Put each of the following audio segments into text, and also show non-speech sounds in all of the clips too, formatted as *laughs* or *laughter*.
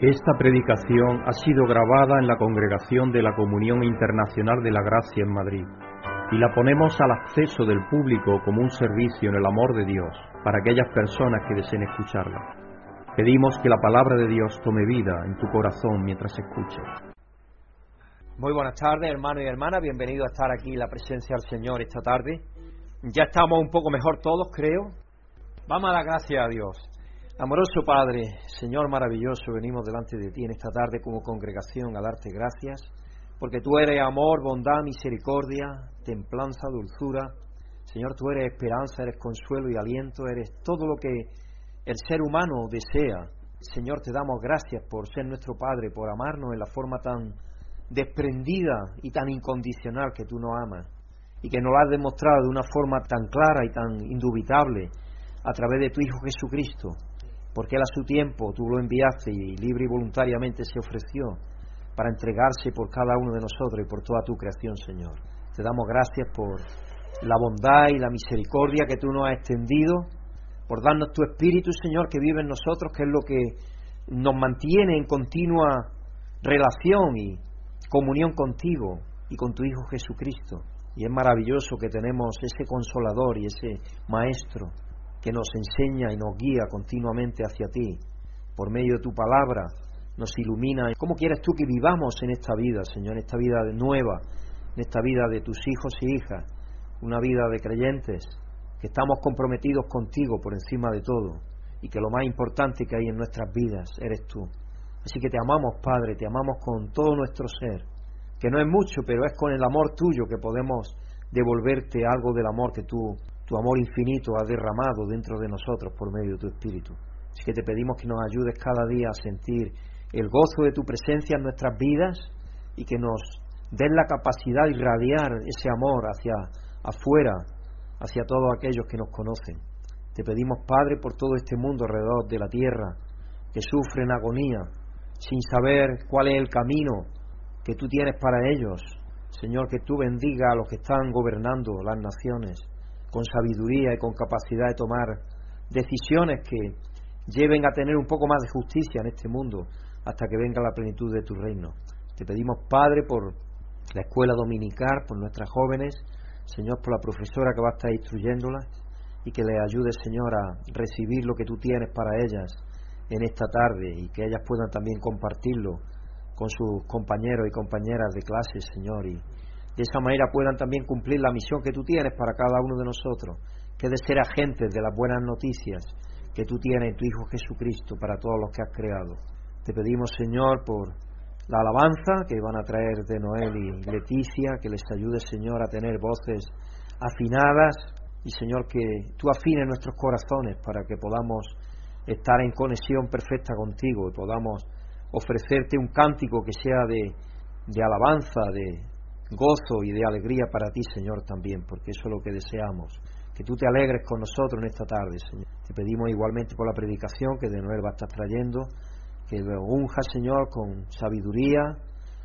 Esta predicación ha sido grabada en la congregación de la Comunión Internacional de la Gracia en Madrid y la ponemos al acceso del público como un servicio en el amor de Dios para aquellas personas que deseen escucharla. Pedimos que la palabra de Dios tome vida en tu corazón mientras escuches. Muy buenas tardes, hermanos y hermanas. Bienvenido a estar aquí en la presencia del Señor esta tarde. Ya estamos un poco mejor todos, creo. Vamos a dar gracias a Dios. Amoroso Padre, Señor maravilloso, venimos delante de ti en esta tarde como congregación a darte gracias, porque tú eres amor, bondad, misericordia, templanza, dulzura. Señor, tú eres esperanza, eres consuelo y aliento, eres todo lo que el ser humano desea. Señor, te damos gracias por ser nuestro Padre, por amarnos en la forma tan desprendida y tan incondicional que tú nos amas y que nos lo has demostrado de una forma tan clara y tan indubitable a través de tu Hijo Jesucristo porque Él a su tiempo tú lo enviaste y libre y voluntariamente se ofreció para entregarse por cada uno de nosotros y por toda tu creación, Señor. Te damos gracias por la bondad y la misericordia que tú nos has extendido, por darnos tu Espíritu, Señor, que vive en nosotros, que es lo que nos mantiene en continua relación y comunión contigo y con tu Hijo Jesucristo. Y es maravilloso que tenemos ese consolador y ese maestro que nos enseña y nos guía continuamente hacia ti. Por medio de tu palabra nos ilumina. ¿Cómo quieres tú que vivamos en esta vida, Señor, en esta vida nueva, en esta vida de tus hijos y hijas, una vida de creyentes, que estamos comprometidos contigo por encima de todo y que lo más importante que hay en nuestras vidas eres tú. Así que te amamos, Padre, te amamos con todo nuestro ser, que no es mucho, pero es con el amor tuyo que podemos devolverte algo del amor que tú tu amor infinito ha derramado dentro de nosotros por medio de tu Espíritu. Así que te pedimos que nos ayudes cada día a sentir el gozo de tu presencia en nuestras vidas y que nos den la capacidad de irradiar ese amor hacia afuera, hacia todos aquellos que nos conocen. Te pedimos, Padre, por todo este mundo alrededor de la tierra, que sufre en agonía, sin saber cuál es el camino que tú tienes para ellos. Señor, que tú bendiga a los que están gobernando las naciones con sabiduría y con capacidad de tomar decisiones que lleven a tener un poco más de justicia en este mundo hasta que venga la plenitud de tu reino. Te pedimos, Padre, por la escuela dominical, por nuestras jóvenes, Señor, por la profesora que va a estar instruyéndolas y que les ayude, Señor, a recibir lo que tú tienes para ellas en esta tarde y que ellas puedan también compartirlo con sus compañeros y compañeras de clase, Señor, de esa manera puedan también cumplir la misión que tú tienes para cada uno de nosotros, que es de ser agentes de las buenas noticias que tú tienes en tu Hijo Jesucristo para todos los que has creado. Te pedimos, Señor, por la alabanza que van a traer de Noel y Leticia, que les ayude, Señor, a tener voces afinadas y, Señor, que tú afines nuestros corazones para que podamos estar en conexión perfecta contigo y podamos ofrecerte un cántico que sea de, de alabanza, de, gozo y de alegría para ti, Señor, también, porque eso es lo que deseamos. Que tú te alegres con nosotros en esta tarde, Señor. Te pedimos igualmente por la predicación que de nuevo estar trayendo, que lo Señor, con sabiduría,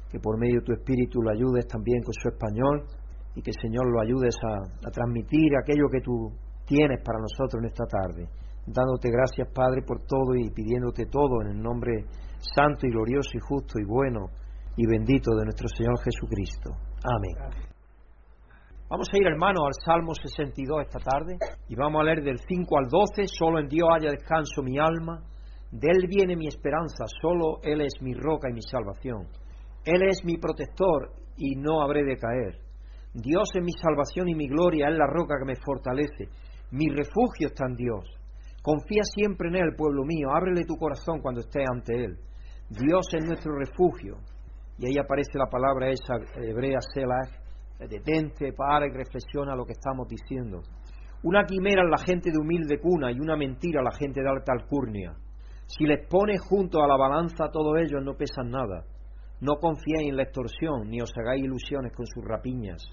que por medio de tu Espíritu lo ayudes también con su español y que, Señor, lo ayudes a, a transmitir aquello que tú tienes para nosotros en esta tarde. Dándote gracias, Padre, por todo y pidiéndote todo en el nombre santo y glorioso y justo y bueno y bendito de nuestro Señor Jesucristo. Amén. Vamos a ir, hermano, al Salmo 62 esta tarde y vamos a leer del 5 al 12. Solo en Dios haya descanso mi alma, de Él viene mi esperanza, solo Él es mi roca y mi salvación. Él es mi protector y no habré de caer. Dios es mi salvación y mi gloria, es la roca que me fortalece. Mi refugio está en Dios. Confía siempre en Él, pueblo mío. Ábrele tu corazón cuando estés ante Él. Dios es nuestro refugio y ahí aparece la palabra esa hebrea Selah, detente, para y reflexiona lo que estamos diciendo. Una quimera la gente de humilde cuna y una mentira la gente de alta alcurnia. Si les pones junto a la balanza a todos ellos no pesan nada. No confiéis en la extorsión, ni os hagáis ilusiones con sus rapiñas.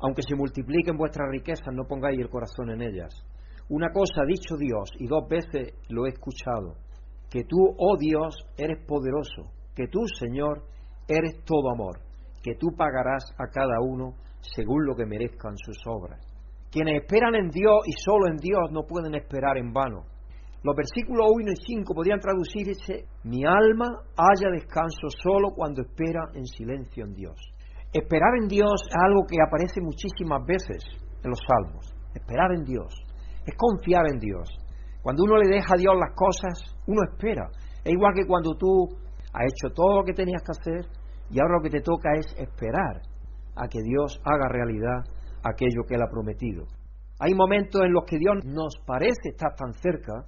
Aunque se multipliquen vuestras riquezas, no pongáis el corazón en ellas. Una cosa ha dicho Dios, y dos veces lo he escuchado, que tú, oh Dios, eres poderoso, que tú, Señor, eres todo amor, que tú pagarás a cada uno según lo que merezcan sus obras. Quienes esperan en Dios y solo en Dios no pueden esperar en vano. Los versículos 1 y 5 podrían traducirse, mi alma haya descanso solo cuando espera en silencio en Dios. Esperar en Dios es algo que aparece muchísimas veces en los salmos. Esperar en Dios es confiar en Dios. Cuando uno le deja a Dios las cosas, uno espera. Es igual que cuando tú has hecho todo lo que tenías que hacer y ahora lo que te toca es esperar a que Dios haga realidad aquello que Él ha prometido. Hay momentos en los que Dios nos parece estar tan cerca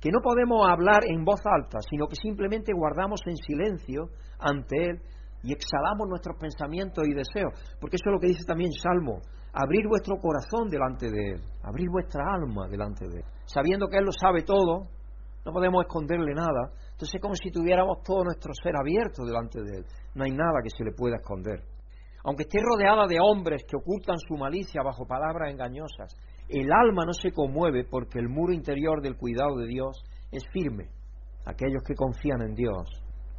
que no podemos hablar en voz alta, sino que simplemente guardamos en silencio ante Él y exhalamos nuestros pensamientos y deseos, porque eso es lo que dice también Salmo, abrir vuestro corazón delante de Él, abrir vuestra alma delante de Él, sabiendo que Él lo sabe todo, no podemos esconderle nada, entonces es como si tuviéramos todo nuestro ser abierto delante de Él, no hay nada que se le pueda esconder. Aunque esté rodeada de hombres que ocultan su malicia bajo palabras engañosas, el alma no se conmueve porque el muro interior del cuidado de Dios es firme. Aquellos que confían en Dios,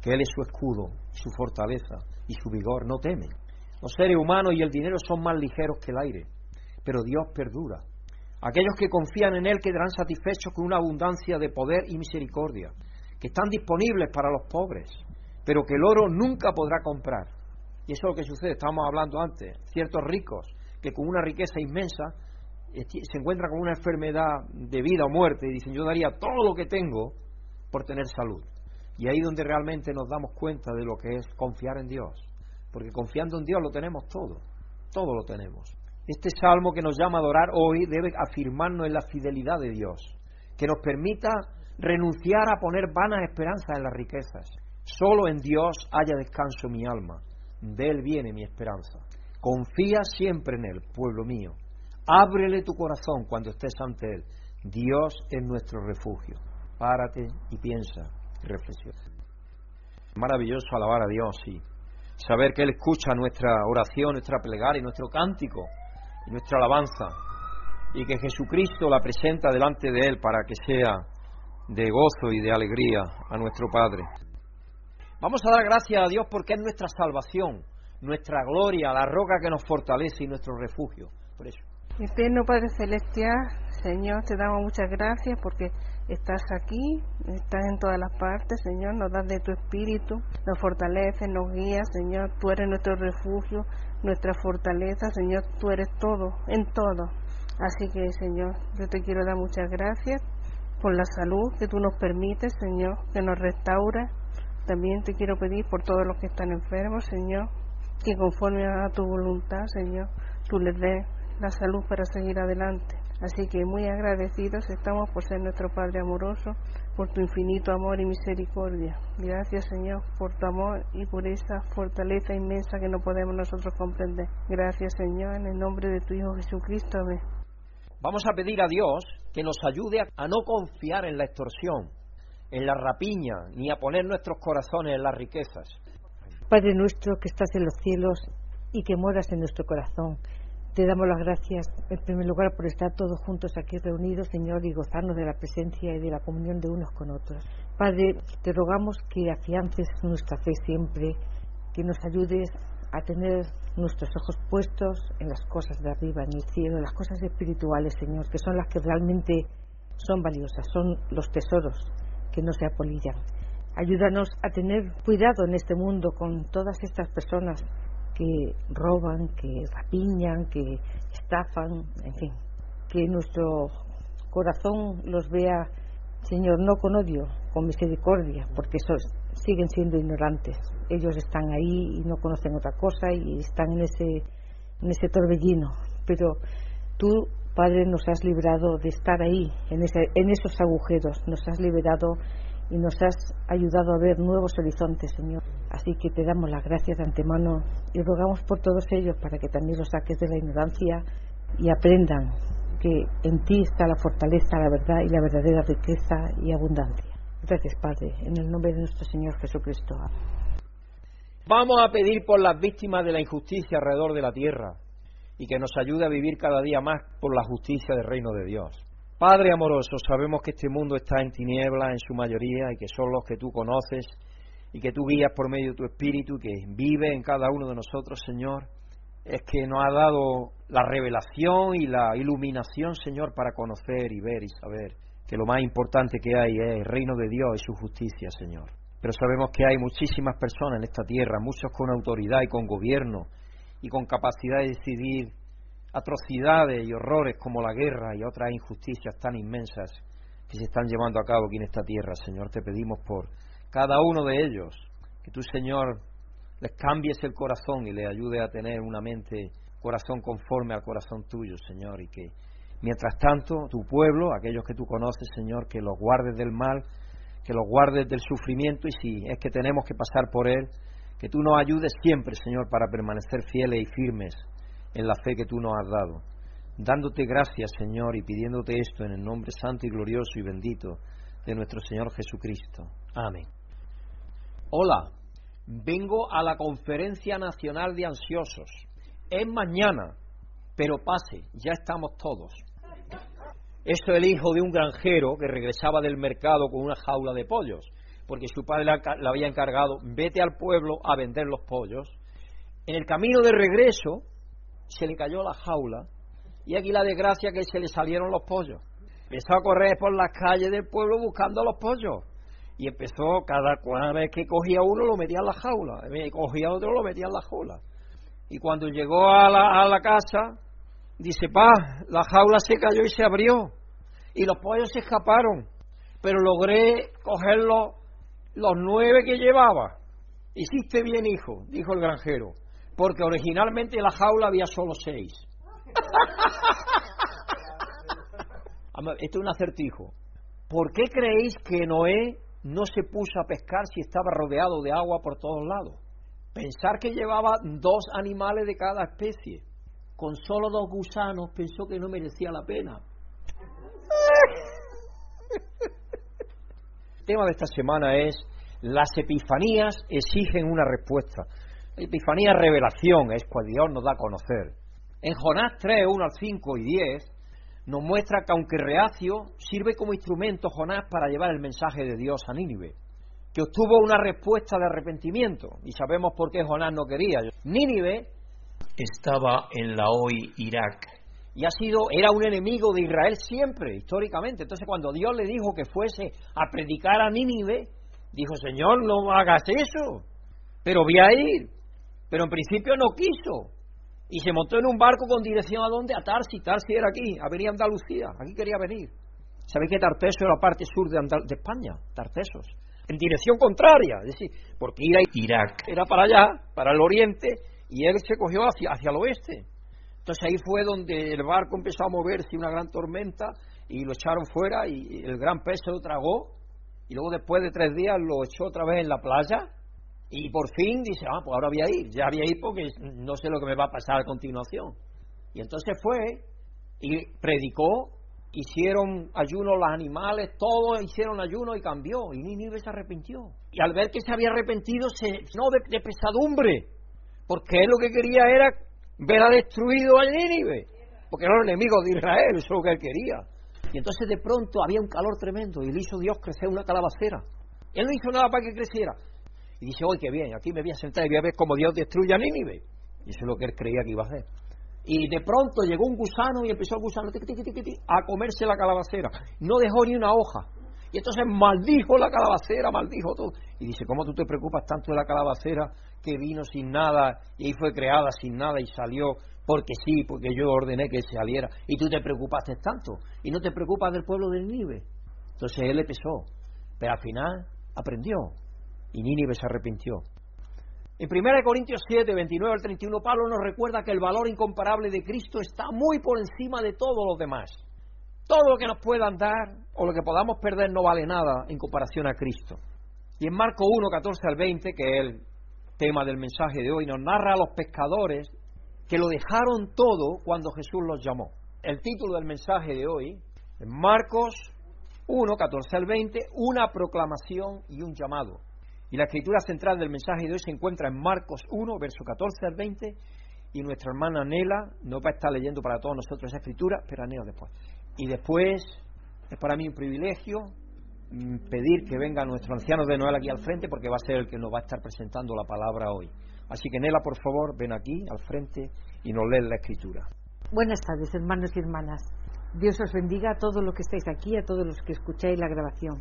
que Él es su escudo, su fortaleza y su vigor, no temen. Los seres humanos y el dinero son más ligeros que el aire, pero Dios perdura. Aquellos que confían en Él quedarán satisfechos con una abundancia de poder y misericordia, que están disponibles para los pobres, pero que el oro nunca podrá comprar. Y eso es lo que sucede, estábamos hablando antes, ciertos ricos que con una riqueza inmensa se encuentran con una enfermedad de vida o muerte y dicen yo daría todo lo que tengo por tener salud. Y ahí donde realmente nos damos cuenta de lo que es confiar en Dios. Porque confiando en Dios lo tenemos todo, todo lo tenemos. Este salmo que nos llama a adorar hoy debe afirmarnos en la fidelidad de Dios, que nos permita renunciar a poner vanas esperanzas en las riquezas. Solo en Dios haya descanso mi alma de Él viene mi esperanza. Confía siempre en Él, pueblo mío. Ábrele tu corazón cuando estés ante Él. Dios es nuestro refugio. Párate y piensa y reflexiona. Maravilloso alabar a Dios y saber que Él escucha nuestra oración, nuestra plegaria, nuestro cántico y nuestra alabanza y que Jesucristo la presenta delante de Él para que sea de gozo y de alegría a nuestro Padre. Vamos a dar gracias a Dios porque es nuestra salvación, nuestra gloria, la roca que nos fortalece y nuestro refugio. Por eso. Eterno Padre Celestial, Señor, te damos muchas gracias porque estás aquí, estás en todas las partes, Señor, nos das de tu espíritu, nos fortaleces, nos guías, Señor, tú eres nuestro refugio, nuestra fortaleza, Señor, tú eres todo, en todo. Así que, Señor, yo te quiero dar muchas gracias por la salud que tú nos permites, Señor, que nos restaura, también te quiero pedir por todos los que están enfermos, Señor, que conforme a tu voluntad, Señor, tú les des la salud para seguir adelante. Así que muy agradecidos estamos por ser nuestro Padre amoroso, por tu infinito amor y misericordia. Gracias, Señor, por tu amor y por esa fortaleza inmensa que no podemos nosotros comprender. Gracias, Señor, en el nombre de tu Hijo Jesucristo. Amén. Vamos a pedir a Dios que nos ayude a no confiar en la extorsión, en la rapiña, ni a poner nuestros corazones en las riquezas. Padre nuestro que estás en los cielos y que moras en nuestro corazón, te damos las gracias en primer lugar por estar todos juntos aquí reunidos, Señor, y gozarnos de la presencia y de la comunión de unos con otros. Padre, te rogamos que afiances nuestra fe siempre, que nos ayudes a tener nuestros ojos puestos en las cosas de arriba, en el cielo, en las cosas espirituales, Señor, que son las que realmente son valiosas, son los tesoros que no se apolillan. Ayúdanos a tener cuidado en este mundo con todas estas personas que roban, que rapiñan, que estafan, en fin, que nuestro corazón los vea, Señor, no con odio, con misericordia, porque esos siguen siendo ignorantes. Ellos están ahí y no conocen otra cosa y están en ese, en ese torbellino. Pero tú Padre, nos has librado de estar ahí, en, en esos agujeros, nos has liberado y nos has ayudado a ver nuevos horizontes, Señor. Así que te damos las gracias de antemano y rogamos por todos ellos para que también los saques de la ignorancia y aprendan que en ti está la fortaleza, la verdad y la verdadera riqueza y abundancia. Gracias, Padre, en el nombre de nuestro Señor Jesucristo. Vamos a pedir por las víctimas de la injusticia alrededor de la tierra y que nos ayude a vivir cada día más por la justicia del reino de Dios. Padre amoroso, sabemos que este mundo está en tinieblas en su mayoría y que son los que tú conoces y que tú guías por medio de tu Espíritu que vive en cada uno de nosotros, Señor. Es que nos ha dado la revelación y la iluminación, Señor, para conocer y ver y saber que lo más importante que hay es el reino de Dios y su justicia, Señor. Pero sabemos que hay muchísimas personas en esta tierra, muchos con autoridad y con gobierno y con capacidad de decidir atrocidades y horrores como la guerra y otras injusticias tan inmensas que se están llevando a cabo aquí en esta tierra. Señor, te pedimos por cada uno de ellos que tú, Señor, les cambies el corazón y les ayude a tener una mente, corazón conforme al corazón tuyo, Señor, y que mientras tanto tu pueblo, aquellos que tú conoces, Señor, que los guardes del mal, que los guardes del sufrimiento y si es que tenemos que pasar por él, que tú nos ayudes siempre, Señor, para permanecer fieles y firmes en la fe que tú nos has dado. Dándote gracias, Señor, y pidiéndote esto en el nombre santo y glorioso y bendito de nuestro Señor Jesucristo. Amén. Hola, vengo a la Conferencia Nacional de Ansiosos. Es mañana, pero pase, ya estamos todos. Esto es el hijo de un granjero que regresaba del mercado con una jaula de pollos, porque su padre le había encargado, vete al pueblo a vender los pollos. En el camino de regreso se le cayó la jaula y aquí la desgracia que se le salieron los pollos. Empezó a correr por las calles del pueblo buscando los pollos y empezó cada, vez que cogía uno lo metía en la jaula, cogía otro lo metía en la jaula. Y cuando llegó a la casa, dice, pa, la jaula se cayó y se abrió y los pollos se escaparon, pero logré coger los, los nueve que llevaba. Hiciste bien, hijo, dijo el granjero, porque originalmente en la jaula había solo seis. *laughs* Esto es un acertijo. ¿Por qué creéis que Noé no se puso a pescar si estaba rodeado de agua por todos lados. Pensar que llevaba dos animales de cada especie, con solo dos gusanos, pensó que no merecía la pena. El tema de esta semana es las epifanías exigen una respuesta. Epifanía revelación, es cuando Dios nos da a conocer. En Jonás 3, 1 al 5 y 10 nos muestra que aunque reacio, sirve como instrumento Jonás para llevar el mensaje de Dios a Nínive, que obtuvo una respuesta de arrepentimiento, y sabemos por qué Jonás no quería. Nínive estaba en la hoy Irak, y ha sido, era un enemigo de Israel siempre, históricamente. Entonces cuando Dios le dijo que fuese a predicar a Nínive, dijo, Señor, no hagas eso, pero voy a ir. Pero en principio no quiso y se montó en un barco con dirección a dónde? A Tarsi. Tarsi era aquí, a venir a Andalucía, aquí quería venir. ¿Sabéis que Tarteso era la parte sur de, de España? Tartesos. En dirección contraria, es decir, porque ir a Irak era para allá, para el oriente, y él se cogió hacia, hacia el oeste. Entonces ahí fue donde el barco empezó a moverse una gran tormenta y lo echaron fuera y el gran pez se lo tragó y luego después de tres días lo echó otra vez en la playa y por fin dice, ah, pues ahora voy a ir, ya voy a ir porque no sé lo que me va a pasar a continuación. Y entonces fue y predicó, hicieron ayuno los animales, todos hicieron ayuno y cambió. Y Nínive se arrepintió. Y al ver que se había arrepentido, se no de, pesadumbre, porque él lo que quería era ver a destruido a Nínive, porque era el enemigo de Israel, eso es lo que él quería. Y entonces de pronto había un calor tremendo y le hizo Dios crecer una calabacera. Él no hizo nada para que creciera, y dice, hoy qué bien, aquí me voy a sentar y voy a ver cómo Dios destruye a Nínive. Y eso es lo que él creía que iba a hacer. Y de pronto llegó un gusano y empezó el gusano a comerse la calabacera. No dejó ni una hoja. Y entonces maldijo la calabacera, maldijo todo. Y dice, ¿cómo tú te preocupas tanto de la calabacera que vino sin nada y ahí fue creada sin nada y salió porque sí, porque yo ordené que saliera? Y tú te preocupaste tanto y no te preocupas del pueblo del Nínive. Entonces él le pesó. Pero al final aprendió y Nínive se arrepintió. En 1 Corintios 7, 29 al 31, Pablo nos recuerda que el valor incomparable de Cristo está muy por encima de todos los demás. Todo lo que nos puedan dar o lo que podamos perder no vale nada en comparación a Cristo. Y en Marco 1, 14 al 20, que es el tema del mensaje de hoy, nos narra a los pescadores que lo dejaron todo cuando Jesús los llamó. El título del mensaje de hoy, en Marcos 1, 14 al 20, una proclamación y un llamado. Y la escritura central del mensaje de hoy se encuentra en Marcos 1, verso 14 al 20, y nuestra hermana Nela nos va a estar leyendo para todos nosotros esa escritura, pero Nela después. Y después es para mí un privilegio mm, pedir que venga nuestro anciano de Noel aquí al frente, porque va a ser el que nos va a estar presentando la palabra hoy. Así que Nela, por favor, ven aquí al frente y nos lee la escritura. Buenas tardes, hermanos y hermanas. Dios os bendiga a todos los que estáis aquí, a todos los que escucháis la grabación.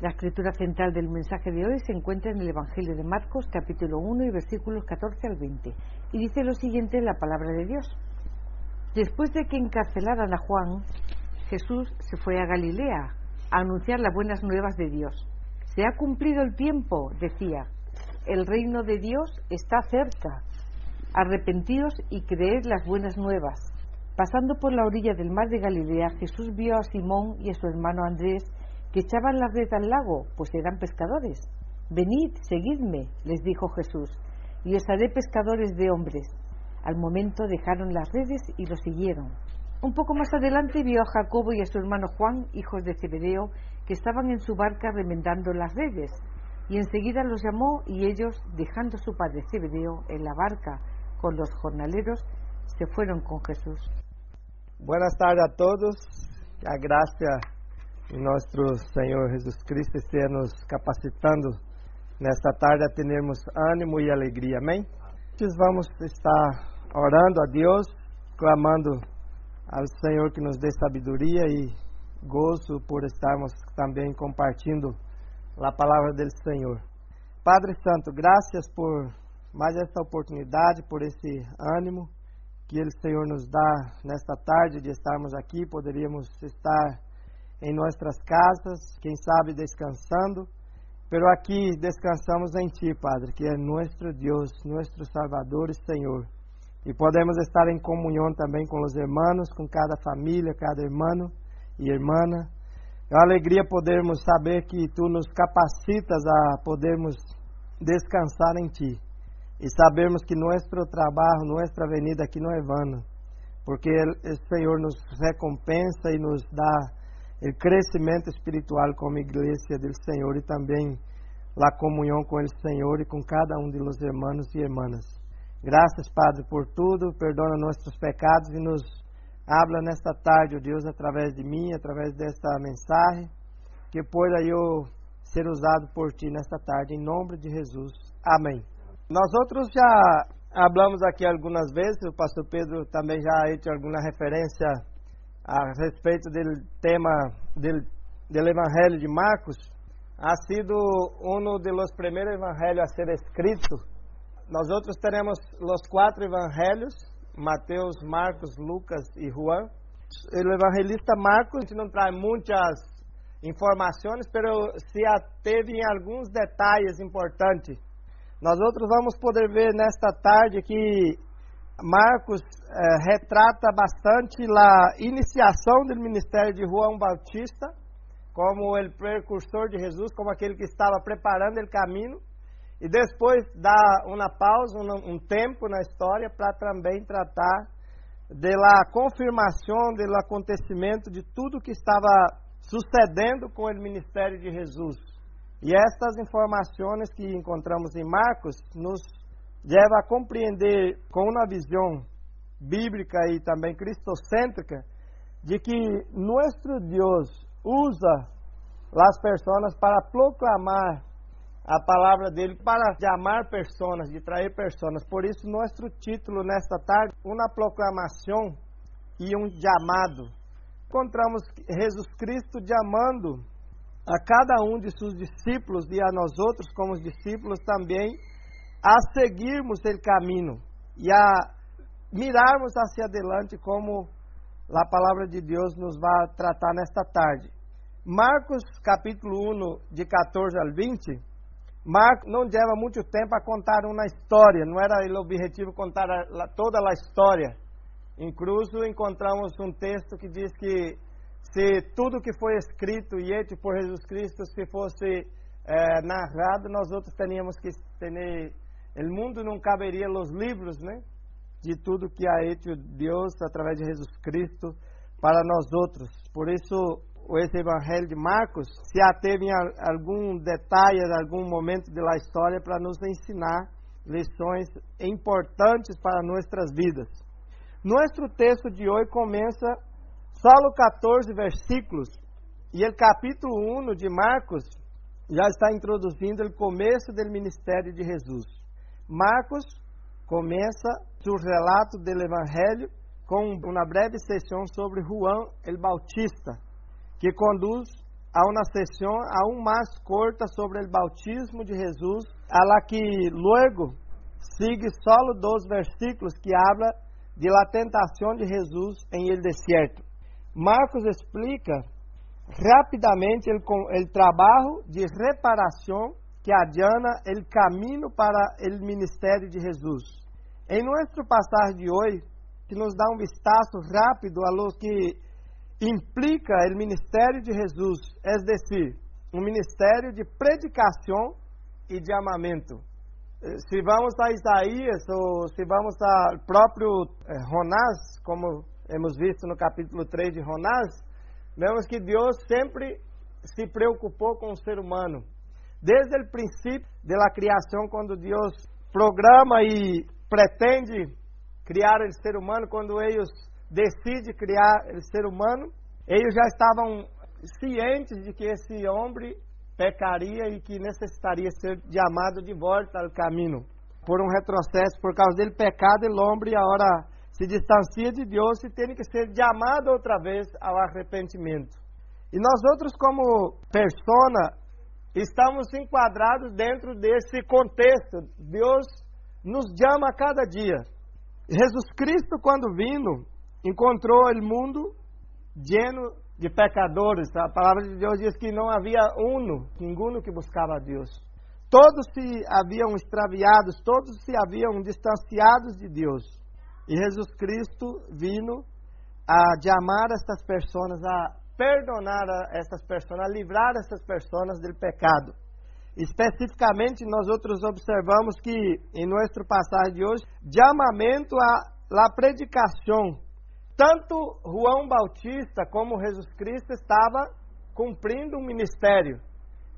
La escritura central del mensaje de hoy se encuentra en el Evangelio de Marcos, capítulo 1 y versículos 14 al 20. Y dice lo siguiente en la palabra de Dios. Después de que encarcelaran a Juan, Jesús se fue a Galilea a anunciar las buenas nuevas de Dios. Se ha cumplido el tiempo, decía. El reino de Dios está cerca. Arrepentidos y creed las buenas nuevas. Pasando por la orilla del mar de Galilea, Jesús vio a Simón y a su hermano Andrés que echaban la red al lago, pues eran pescadores. Venid, seguidme, les dijo Jesús, y os haré pescadores de hombres. Al momento dejaron las redes y lo siguieron. Un poco más adelante vio a Jacobo y a su hermano Juan, hijos de Zebedeo, que estaban en su barca remendando las redes. Y enseguida los llamó y ellos, dejando a su padre Zebedeo en la barca con los jornaleros, se fueron con Jesús. Buenas tardes a todos. A gracia de nuestro Señor Jesucristo esteja nos capacitando nesta tarde a termos ânimo e alegria. Amém? Nós vamos estar orando a Deus, clamando ao Senhor que nos dê sabedoria e gozo por estarmos também compartilhando a palavra do Senhor. Padre Santo, graças por mais esta oportunidade, por esse ânimo que o Senhor nos dá nesta tarde de estarmos aqui. Poderíamos estar em nossas casas, quem sabe descansando, pero aqui descansamos em Ti, Padre, que é nosso Deus, nosso Salvador e Senhor. E podemos estar em comunhão também com os irmãos, com cada família, cada irmão e irmã. É uma alegria podermos saber que Tu nos capacitas a podermos descansar em Ti. E sabermos que nosso trabalho, nossa avenida aqui não é vana, porque o Senhor nos recompensa e nos dá o crescimento espiritual como igreja do Senhor e também a comunhão com o Senhor e com cada um de los irmãos e irmãs. Graças, Padre, por tudo. Perdona nossos pecados e nos habla nesta tarde, ó Deus, através de mim, através desta mensagem, que possa eu ser usado por Ti nesta tarde, em nome de Jesus. Amém. Nós outros já hablamos aqui algumas vezes, o pastor Pedro também já hecho alguma referência a respeito do tema do, do Evangelho de Marcos. Ha sido um dos primeiros evangelhos a ser escrito nós outros teremos os quatro evangelhos, Mateus, Marcos, Lucas e Juan. O evangelista Marcos não traz muitas informações, mas se ateve em alguns detalhes importantes. Nós outros vamos poder ver nesta tarde que Marcos eh, retrata bastante a iniciação do ministério de João Bautista, como o precursor de Jesus, como aquele que estava preparando o caminho e depois dá uma pausa, um, um tempo na história para também tratar da confirmação do acontecimento de tudo que estava sucedendo com o ministério de Jesus. E estas informações que encontramos em Marcos nos leva a compreender com uma visão bíblica e também cristocêntrica de que nosso Deus usa as pessoas para proclamar a palavra dele para chamar pessoas, de trazer pessoas. Por isso, nosso título nesta tarde, uma proclamação e um chamado. Encontramos Jesus Cristo chamando a cada um de seus discípulos e a nós outros como discípulos também a seguirmos o caminho e a mirarmos hacia adelante como a palavra de Deus nos vai tratar nesta tarde. Marcos capítulo 1, de 14 ao 20, Marcos não leva muito tempo a contar uma história, não era o objetivo contar toda a história. Incluso encontramos um texto que diz que se tudo que foi escrito e hecho por Jesus Cristo se fosse é, narrado, nós outros teríamos que ter. O mundo não caberia os livros, né? De tudo que ha hecho Deus através de Jesus Cristo para nós outros. Por isso, esse evangelho de Marcos se ateve em algum detalhe, em algum momento da história para nos ensinar lições importantes para nossas vidas. Nosso texto de hoje começa só 14 versículos e o capítulo 1 de Marcos já está introduzindo o começo do ministério de Jesus. Marcos começa seu relato do evangelho com uma breve sessão sobre Juan el Bautista, que conduz a uma sessão aún mais curta sobre o bautismo de Jesus, a la que luego sigue solo dos versículos que habla de la tentação de Jesus em el desierto. Marcos explica rapidamente o trabalho de reparação que adiana o caminho para o ministério de Jesus. Em nosso passagem de hoje, que nos dá um vistazo rápido a lo que implica o ministério de Jesus, é decir, um ministério de predicação e de amamento. Eh, se vamos a Isaías ou se vamos ao próprio eh, Jonás, como hemos visto no capítulo 3 de Jonás, vemos que Deus sempre se preocupou com o ser humano. Desde o princípio da criação, quando Deus programa e pretende criar o ser humano, quando eles decidem criar o ser humano, eles já estavam cientes de que esse homem pecaria e que necessitaria ser chamado de volta ao caminho por um retrocesso por causa dele pecado o homem agora se distancia de Deus e tem que ser chamado outra vez ao arrependimento. E nós outros como persona estamos enquadrados dentro desse contexto. Deus nos chama a cada dia. Jesus Cristo, quando vindo, encontrou o mundo lleno de pecadores. A palavra de Deus diz que não havia uno, ninguno que buscava a Deus. Todos se haviam extraviados, todos se haviam distanciados de Deus. E Jesus Cristo vindo a chamar estas pessoas, a perdonar a estas pessoas, a livrar estas pessoas do pecado. Especificamente, nós outros observamos que em nosso passagem de hoje, chamamento a la predicação tanto João Bautista como Jesus Cristo estava cumprindo um ministério.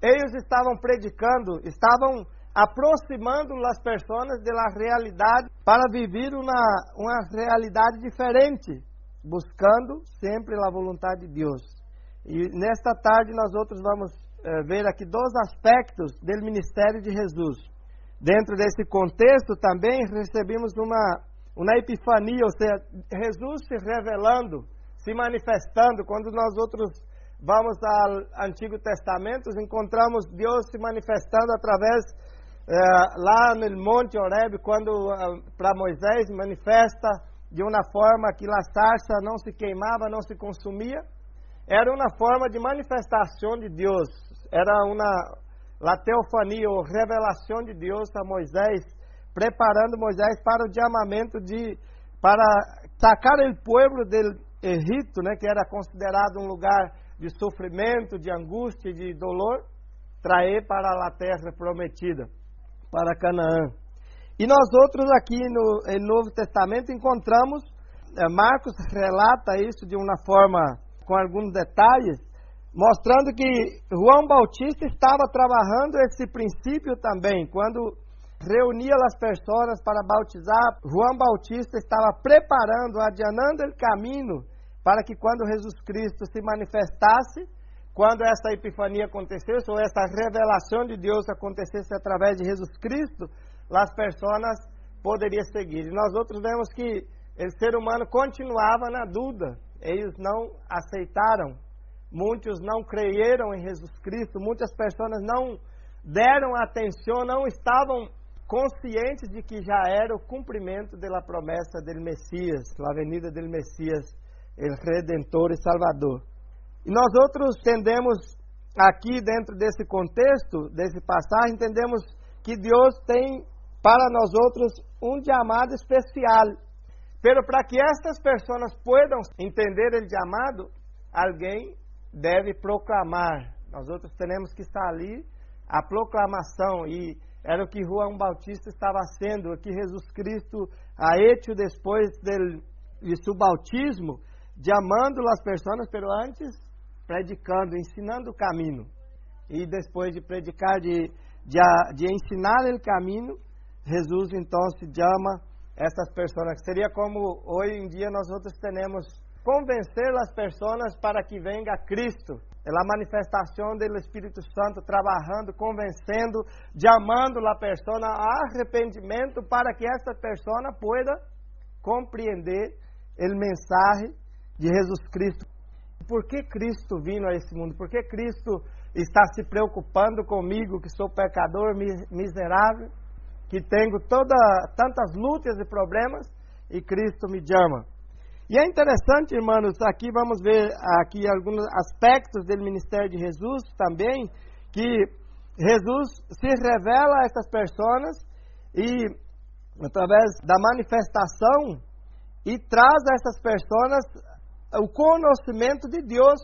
Eles estavam predicando, estavam aproximando as pessoas da realidade para viver uma, uma realidade diferente, buscando sempre a vontade de Deus. E nesta tarde nós outros vamos eh, ver aqui dois aspectos do ministério de Jesus. Dentro desse contexto também recebemos uma uma epifania, ou seja, Jesus se revelando, se manifestando. Quando nós outros vamos ao Antigo Testamento, encontramos Deus se manifestando através eh, lá no Monte Horeb, quando eh, para Moisés manifesta de uma forma que a sarça não se queimava, não se consumia. Era uma forma de manifestação de Deus, era uma la teofania ou revelação de Deus a Moisés preparando Moisés para o chamamento de para sacar o povo do Egito, né, que era considerado um lugar de sofrimento, de angústia, de dolor, trazer para a terra prometida, para Canaã. E nós outros aqui no, no Novo Testamento encontramos, eh, Marcos relata isso de uma forma com alguns detalhes, mostrando que João Bautista estava trabalhando esse princípio também, quando reunia as pessoas para bautizar. João Bautista estava preparando, adianando o caminho para que quando Jesus Cristo se manifestasse, quando essa epifania acontecesse, ou essa revelação de Deus acontecesse através de Jesus Cristo, as pessoas poderiam seguir. E nós outros vemos que o ser humano continuava na dúvida. Eles não aceitaram. Muitos não creyeram em Jesus Cristo. Muitas pessoas não deram atenção, não estavam conscientes de que já era o cumprimento da promessa do Messias, a venida do Messias, o Redentor e Salvador. E nós outros entendemos aqui dentro desse contexto, desse passagem, entendemos que Deus tem para nós outros um chamado especial. Pero para que estas pessoas possam entender o chamado, alguém deve proclamar. Nós outros temos que estar ali a proclamação e era o que João Bautista estava sendo, o que Jesus Cristo ha hecho depois del, de seu bautismo, amando as pessoas, pero antes predicando, ensinando o caminho. E depois de predicar, de, de, de ensinar o caminho, Jesus então se chama essas pessoas. Seria como hoje em dia nós outros temos convencer as pessoas para que venga Cristo é a manifestação do Espírito Santo trabalhando, convencendo, chamando a pessoa a arrependimento para que essa pessoa pueda compreender o mensagem de Jesus Cristo. Por que Cristo vindo a esse mundo? Por que Cristo está se preocupando comigo, que sou pecador, miserável, que tenho toda, tantas lutas e problemas, e Cristo me chama? E é interessante, irmãos, aqui vamos ver aqui alguns aspectos do ministério de Jesus também, que Jesus se revela a essas pessoas e através da manifestação e traz a essas pessoas o conhecimento de Deus.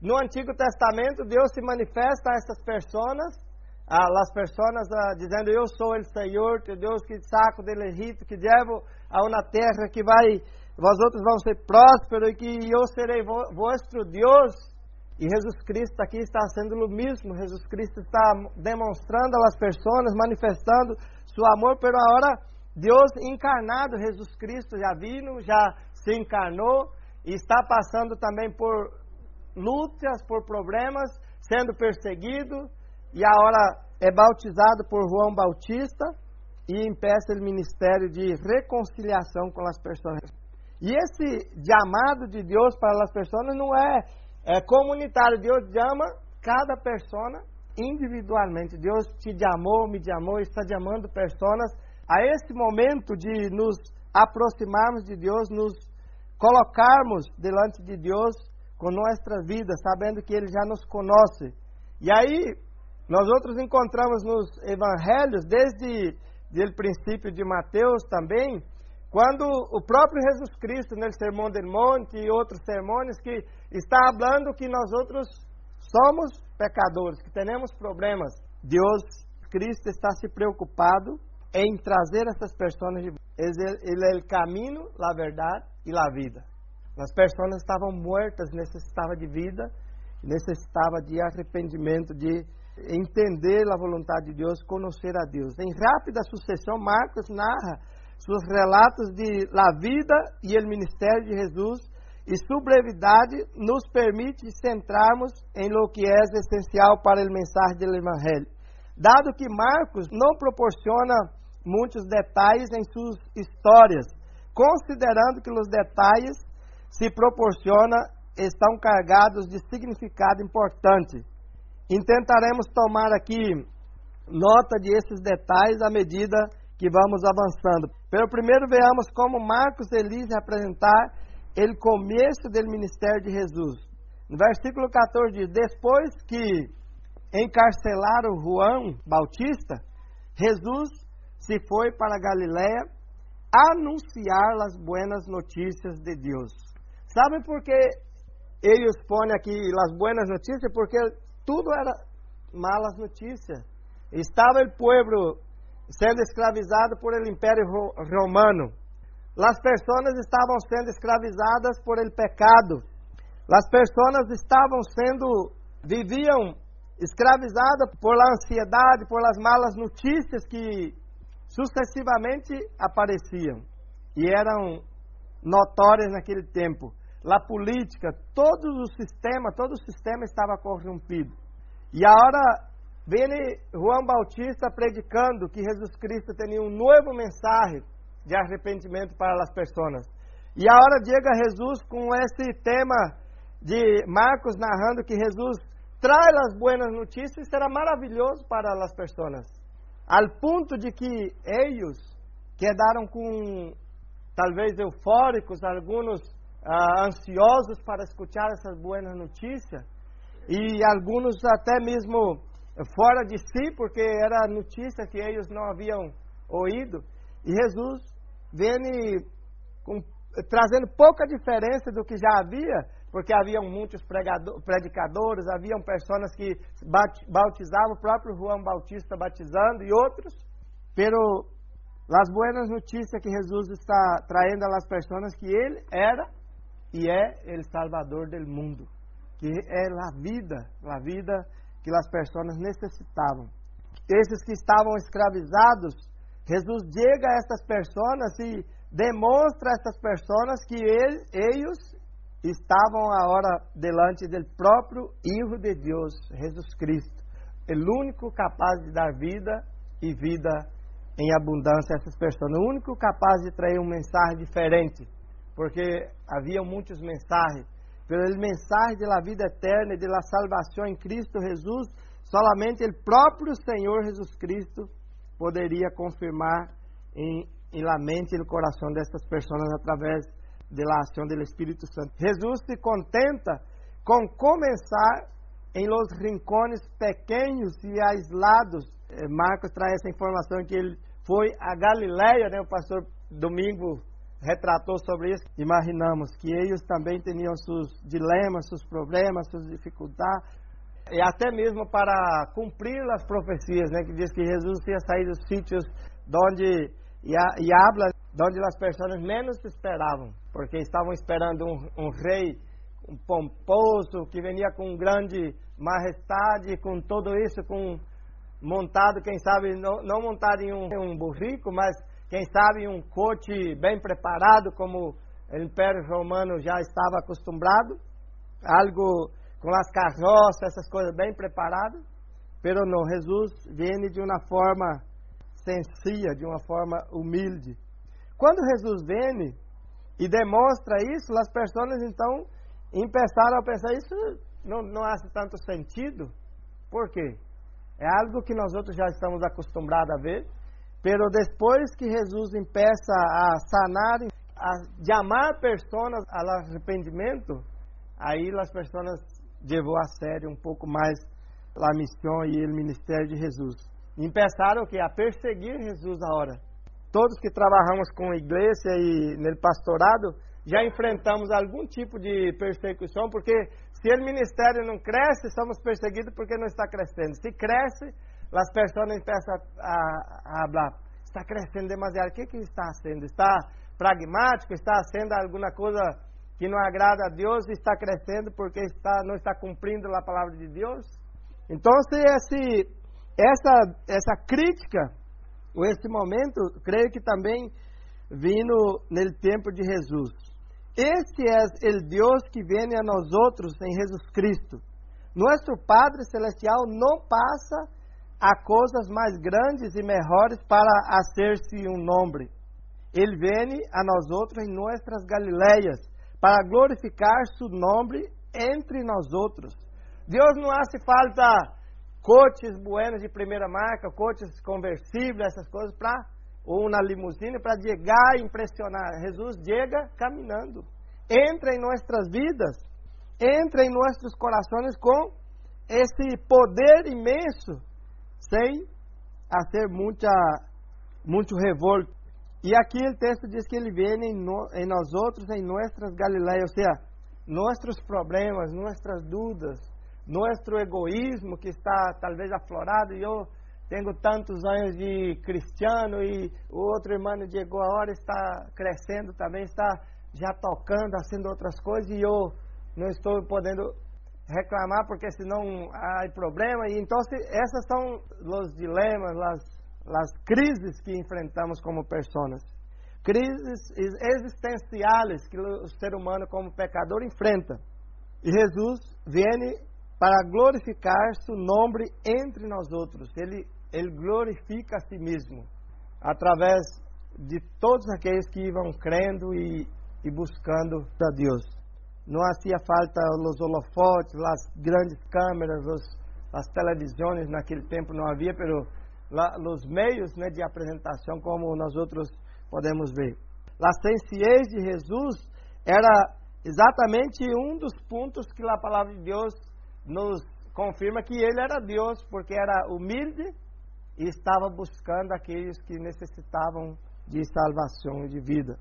No Antigo Testamento, Deus se manifesta a essas pessoas, as pessoas dizendo: Eu sou o Senhor, que Deus que saco do Egito, que levo a uma terra que vai vós outros vão ser prósperos e que eu serei vosso Deus. E Jesus Cristo aqui está sendo o mesmo. Jesus Cristo está demonstrando às pessoas, manifestando seu amor, pero agora Deus encarnado, Jesus Cristo já vino, já se encarnou e está passando também por lutas, por problemas, sendo perseguido e agora é bautizado por João Bautista e empeça o ministério de reconciliação com as pessoas. E esse chamado de Deus para as pessoas não é, é comunitário. Deus chama cada pessoa individualmente. Deus te chamou, me chamou, está chamando pessoas a esse momento de nos aproximarmos de Deus, nos colocarmos delante de Deus com nossas vidas, sabendo que Ele já nos conhece. E aí, nós outros encontramos nos evangelhos, desde o princípio de Mateus também, quando o próprio Jesus Cristo, no Sermão del Monte e outros sermões, que está falando que nós outros somos pecadores, que temos problemas. Deus, Cristo, está se preocupado em trazer essas pessoas. Ele é o caminho, a verdade e a vida. As pessoas estavam mortas, necessitavam de vida, necessitavam de arrependimento, de entender a vontade de Deus, conhecer a Deus. Em rápida sucessão, Marcos narra seus relatos de la vida e o ministério de Jesus e sua brevidade nos permite centrarmos em lo que é essencial para o mensagem do Evangelho. Dado que Marcos não proporciona muitos detalhes em suas histórias, considerando que os detalhes se proporciona estão carregados de significado importante. Intentaremos tomar aqui nota de esses detalhes à medida que vamos avançando. Pelo primeiro, veamos como Marcos Elise apresentar o começo do ministério de Jesus. No versículo 14 diz: Depois que encarcelaram João Bautista, Jesus se foi para Galiléia anunciar as buenas notícias de Deus. Sabem por que ele expõe aqui as buenas notícias? Porque tudo era malas notícias. Estava o povo sendo escravizado por el Império Romano. As pessoas estavam sendo escravizadas por el pecado. As pessoas estavam sendo viviam escravizadas por la ansiedade, por las malas notícias que sucessivamente apareciam e eram notórias naquele tempo. La política, todo o sistema, todo o sistema estava corrompido. E agora Vem João Bautista predicando que Jesus Cristo tinha um novo mensagem de arrependimento para as pessoas. E agora chega Jesus com esse tema de Marcos narrando que Jesus traz as boas notícias, será maravilhoso para as pessoas. Ao ponto de que eles quedaram com, talvez eufóricos, alguns ah, ansiosos para escutar essas boas notícias, e alguns até mesmo fora de si, porque era notícia que eles não haviam ouído. E Jesus vem com, trazendo pouca diferença do que já havia, porque haviam muitos predicadores, haviam pessoas que bautizavam, o próprio João Bautista batizando e outros. Pero as boas notícias que Jesus está trazendo às pessoas que ele era e é o Salvador do mundo, que é a vida, a vida que as pessoas necessitavam. Esses que estavam escravizados, Jesus chega a essas pessoas e demonstra a essas pessoas que ele, eles estavam agora delante do próprio Hijo de Deus, Jesus Cristo, o único capaz de dar vida e vida em abundância a essas pessoas, o único capaz de trazer uma mensagem diferente, porque havia muitos mensagens. O mensagem da vida eterna e da salvação em Cristo Jesus, solamente o próprio Senhor Jesus Cristo poderia confirmar em, em la mente e no coração dessas pessoas através da ação do Espírito Santo. Jesus se contenta com começar em los rincones pequenos e aislados. Eh, Marcos traz essa informação que ele foi a Galileia, né? O pastor Domingo retratou sobre isso. Imaginamos que eles também tinham seus dilemas, seus problemas, suas dificuldades, e até mesmo para cumprir as profecias, né? Que diz que Jesus ia sair dos sítios onde e, habla, onde as pessoas menos esperavam, porque estavam esperando um, um rei um pomposo que venia com grande majestade, com tudo isso, com montado, quem sabe, não, não montado em um, um burrico, mas quem sabe um coche bem preparado, como o Império Romano já estava acostumado, algo com as carroças, essas coisas bem preparadas. Pero não, Jesus vem de uma forma sencilla, de uma forma humilde. Quando Jesus vem e demonstra isso, as pessoas então começaram a pensar isso não, não faz tanto sentido. Por quê? É algo que nós outros já estamos acostumados a ver, pero depois que Jesus empeça a sanar, a chamar pessoas ao arrependimento, aí as pessoas levou a sério um pouco mais a missão e o ministério de Jesus. E começaram que a perseguir Jesus agora. Todos que trabalhamos com a igreja e no pastorado já enfrentamos algum tipo de perseguição, porque se o ministério não cresce, somos perseguidos porque não está crescendo. Se cresce, as pessoas começam a, a, falar, está crescendo demasiado. O que, que está sendo? Está pragmático? Está sendo alguma coisa que não agrada a Deus está crescendo porque está, não está cumprindo a palavra de Deus? Então, esse, essa, essa crítica, ou esse momento, creio que também vindo no tempo de Jesus. Este é o Deus que vem a nós outros em Jesus Cristo. Nosso Padre Celestial não passa a coisas mais grandes e melhores para hacer-se um nome. Ele vem a nós outros em nossas Galileias para glorificar seu nome entre nós outros. Deus não hace falta coches buenos de primeira marca, coches conversíveis, essas coisas para ou na limusine para chegar e impressionar. Jesus chega caminhando. Entra em nossas vidas, entra em nossos corações com esse poder imenso, sem fazer muita, muito revolto. E aqui o texto diz que ele vem em, no, em nós outros, em nossas Galileias, ou seja, nossos problemas, nossas dúvidas, nosso egoísmo que está talvez aflorado e eu tenho tantos anos de cristiano e o outro irmão chegou a hora, está crescendo também, está já tocando, fazendo outras coisas e eu não estou podendo reclamar porque senão há problema. E então essas são os dilemas, as, crises que enfrentamos como pessoas. Crises existenciais que o ser humano como pecador enfrenta. E Jesus vem para glorificar seu nome entre nós outros. Ele ele glorifica a si mesmo através de todos aqueles que iam crendo e, e buscando a Deus. Não hacía falta os holofotes, as grandes câmeras, os, as televisões naquele tempo não havia, pero la, os meios né, de apresentação como nós outros podemos ver. A sencillez de Jesus era exatamente um dos pontos que a palavra de Deus nos confirma que ele era Deus, porque era humilde e estava buscando aqueles que necessitavam de salvação e de vida.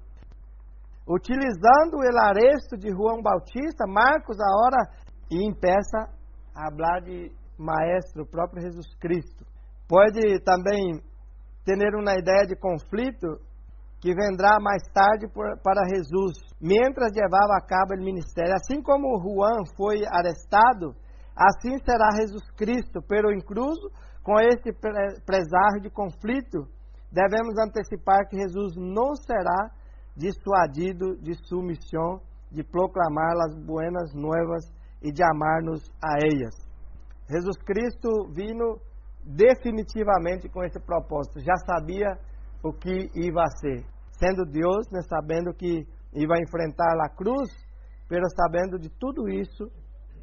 Utilizando o aresto de João Bautista, Marcos agora e empeça a falar de maestro, o próprio Jesus Cristo. Pode também ter uma ideia de conflito que vendrá mais tarde para Jesus, mientras levava a cabo o ministério. Assim como Juan foi arrestado, assim será Jesus Cristo, pero incluso com esse presságio de conflito, devemos antecipar que Jesus não será dissuadido de sua missão de proclamar as buenas novas e de amar-nos a elas. Jesus Cristo vino definitivamente com esse propósito, já sabia o que ia ser. Sendo Deus, né, sabendo que iba a enfrentar a cruz, pero sabendo de tudo isso,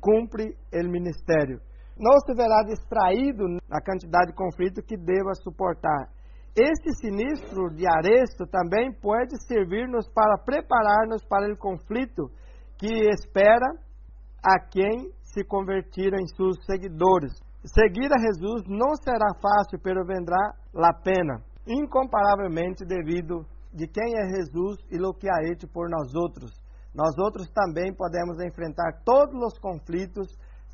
cumpre o ministério. Não se verá distraído na quantidade de conflito que deva suportar. Este sinistro de Aresto também pode servir-nos para preparar-nos para o conflito que espera a quem se convertir em seus seguidores. Seguir a Jesus não será fácil, pero vendrá la pena, incomparavelmente devido de quem é Jesus e o que ha hecho por nós outros. Nós outros também podemos enfrentar todos os conflitos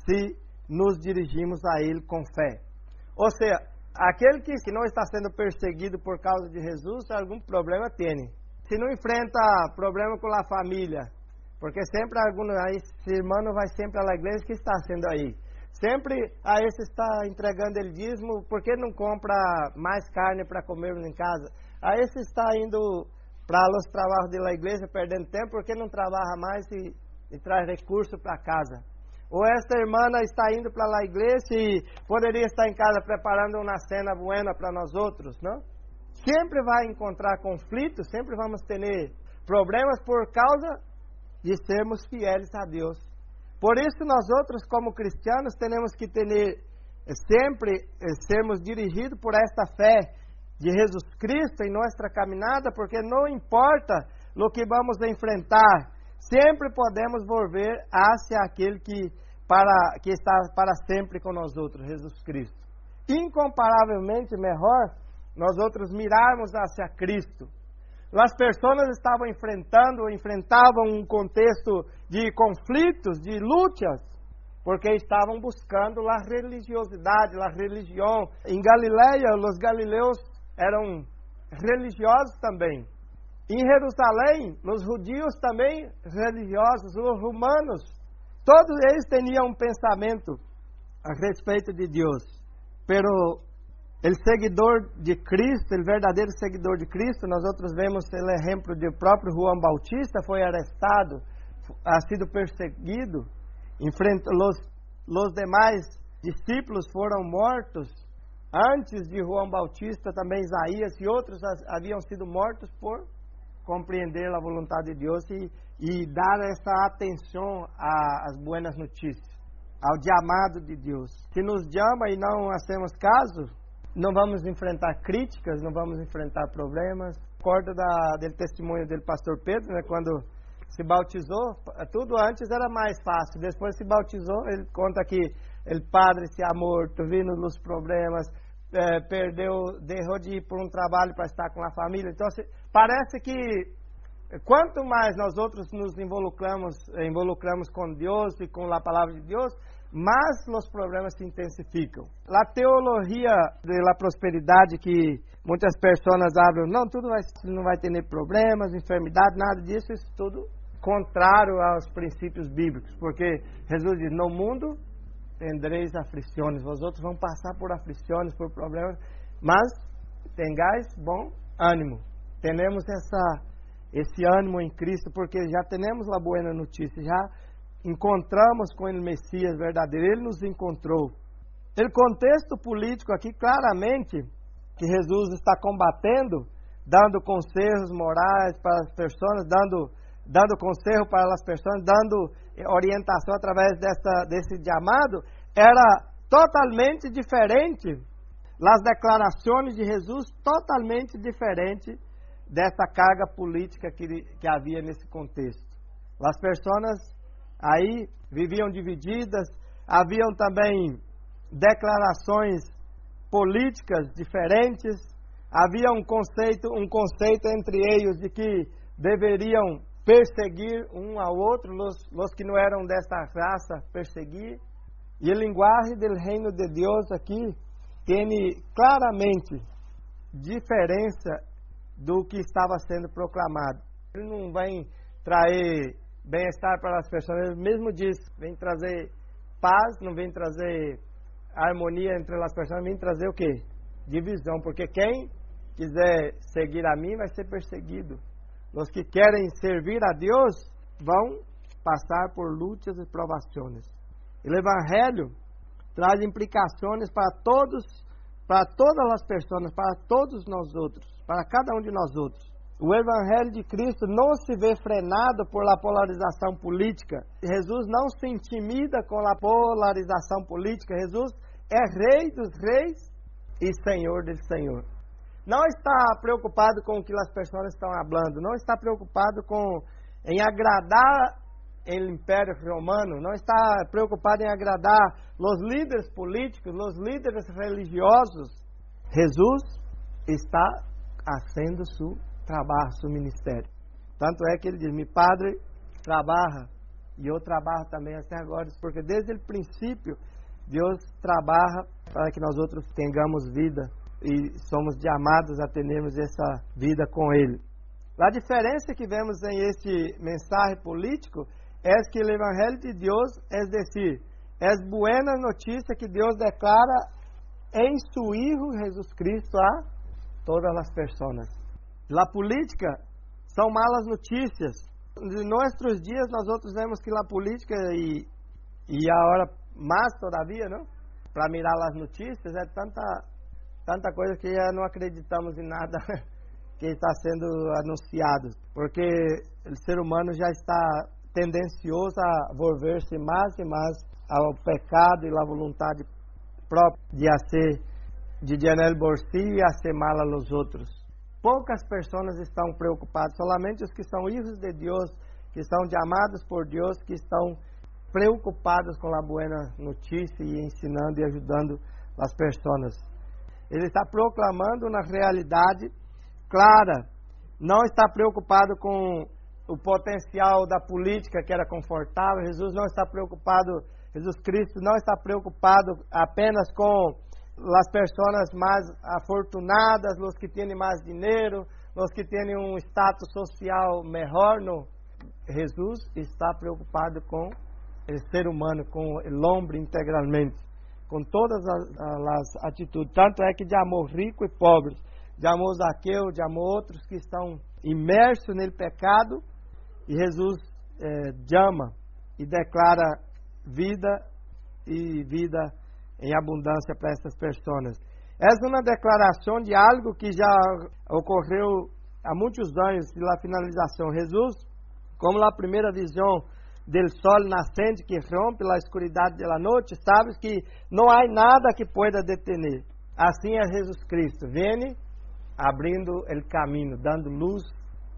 se nos dirigimos a Ele com fé. Ou seja, aquele que, que não está sendo perseguido por causa de Jesus, algum problema tem. Se não enfrenta problema com a família, porque sempre algum esse irmão vai sempre à igreja que está sendo aí. Sempre a esse está entregando ele dízimo, por que não compra mais carne para comer em casa? A esse está indo para os trabalhos da igreja, perdendo tempo, porque não trabalha mais e, e traz recurso para casa? Ou esta irmã está indo para a igreja e poderia estar em casa preparando uma cena buena para nós outros, não? Sempre vai encontrar conflitos, sempre vamos ter problemas por causa de sermos fieles a Deus. Por isso, nós outros, como cristianos, temos que ter sempre eh, sermos dirigidos por esta fé de Jesus Cristo em nossa caminhada, porque não importa o que vamos enfrentar, sempre podemos volver hacia aquele que, para, que está para sempre outros, Jesus Cristo. Incomparavelmente melhor nós outros mirarmos hacia Cristo, as pessoas estavam enfrentando, enfrentavam um contexto de conflitos, de lutas, porque estavam buscando a religiosidade, a religião. Em Galileia, os galileus eram religiosos também. Em Jerusalém, os judios também religiosos, os romanos, todos eles tinham um pensamento a respeito de Deus. Pero o seguidor de Cristo, o verdadeiro seguidor de Cristo, nós outros vemos o exemplo do próprio João Bautista, foi arrestado, ha sido perseguido, enfrentou os, os demais discípulos foram mortos. Antes de João Bautista, também Isaías e outros haviam sido mortos por compreender a vontade de Deus e, e dar essa atenção às boas notícias, ao chamado de Deus. Se nos chama e não hacemos caso, não vamos enfrentar críticas, não vamos enfrentar problemas. Recordo da, do testemunho dele, pastor Pedro, né, quando se bautizou, tudo antes era mais fácil. Depois se bautizou, ele conta que o padre se ha morto, vindo nos problemas, é, perdeu, deixou de ir por um trabalho para estar com a família. Então, parece que quanto mais nós outros nos involucramos, involucramos com Deus e com a palavra de Deus, mas os problemas se intensificam. A teologia da prosperidade que muitas pessoas abrem, não, tudo vai, não vai ter problemas, enfermidade, nada disso, isso tudo contrário aos princípios bíblicos, porque Jesus diz, no mundo tendereis aflições, vós outros vão passar por aflições, por problemas, mas tenhais bom ânimo. Temos essa, esse ânimo em Cristo, porque já temos a boa notícia, já encontramos com o Messias verdadeiro, ele nos encontrou. O contexto político aqui, claramente, que Jesus está combatendo, dando conselhos morais para as pessoas, dando, dando conselho para as pessoas, dando orientação através dessa, desse chamado, era totalmente diferente. As declarações de Jesus, totalmente diferente dessa carga política que, que havia nesse contexto. As pessoas aí viviam divididas, haviam também declarações políticas diferentes, havia um conceito, um conceito entre eles de que deveriam perseguir um ao outro, os, os que não eram desta raça, perseguir. E a linguagem do reino de Deus aqui tem claramente diferença do que estava sendo proclamado. Ele não vem trazer bem-estar para as pessoas. Ele mesmo diz: vem trazer paz, não vem trazer harmonia entre as pessoas, vem trazer o quê? Divisão, porque quem quiser seguir a mim vai ser perseguido. Os que querem servir a Deus vão passar por lutas e provações. E o Evangelho traz implicações para todos, para todas as pessoas, para todos nós outros, para cada um de nós outros. O Evangelho de Cristo não se vê frenado por la polarização política. Jesus não se intimida com a polarização política. Jesus é Rei dos Reis e Senhor do Senhor. Não está preocupado com o que as pessoas estão falando. Não está preocupado com em agradar o Império Romano. Não está preocupado em agradar os líderes políticos, os líderes religiosos. Jesus está fazendo seu trabalho, seu ministério. Tanto é que ele diz: "Mi Padre trabalha e eu trabalho também até agora", porque desde o princípio Deus trabalha para que nós outros tenhamos vida e somos chamados a termos essa vida com Ele. A diferença que vemos em este mensagem político é que o Evangelho de Deus, é decir, é boa notícia que Deus declara em seu Hijo Jesus Cristo a todas as pessoas. La política são malas notícias. Em nossos dias, nós outros vemos que a política e, e agora mais todavia, não? Para mirar as notícias, é tanta, tanta coisa que já não acreditamos em nada *laughs* que está sendo anunciado. Porque o ser humano já está tendencioso a volver-se mais e mais ao pecado e à vontade própria de ser de llenar o bolsillo e a ser mal aos outros poucas pessoas estão preocupadas, somente os que são filhos de Deus, que são chamados por Deus, que estão preocupados com a boa notícia e ensinando e ajudando as pessoas. Ele está proclamando uma realidade clara, não está preocupado com o potencial da política que era confortável, Jesus não está preocupado, Jesus Cristo não está preocupado apenas com as pessoas mais afortunadas, os que têm mais dinheiro, os que têm um status social melhor. No, Jesus está preocupado com o ser humano, com o homem integralmente, com todas as, as, atitudes. Tanto é que de amor rico e pobre, de amor Zaqueu, de amor outros que estão imersos no pecado, e Jesus eh, chama e declara vida e vida em abundância para essas pessoas. Essa é uma declaração de algo que já ocorreu há muitos anos da finalização. Jesus, como a primeira visão do sol nascente que rompe a escuridade da noite, sabe que não há nada que pueda detener. Assim é Jesus Cristo, vem abrindo o caminho, dando luz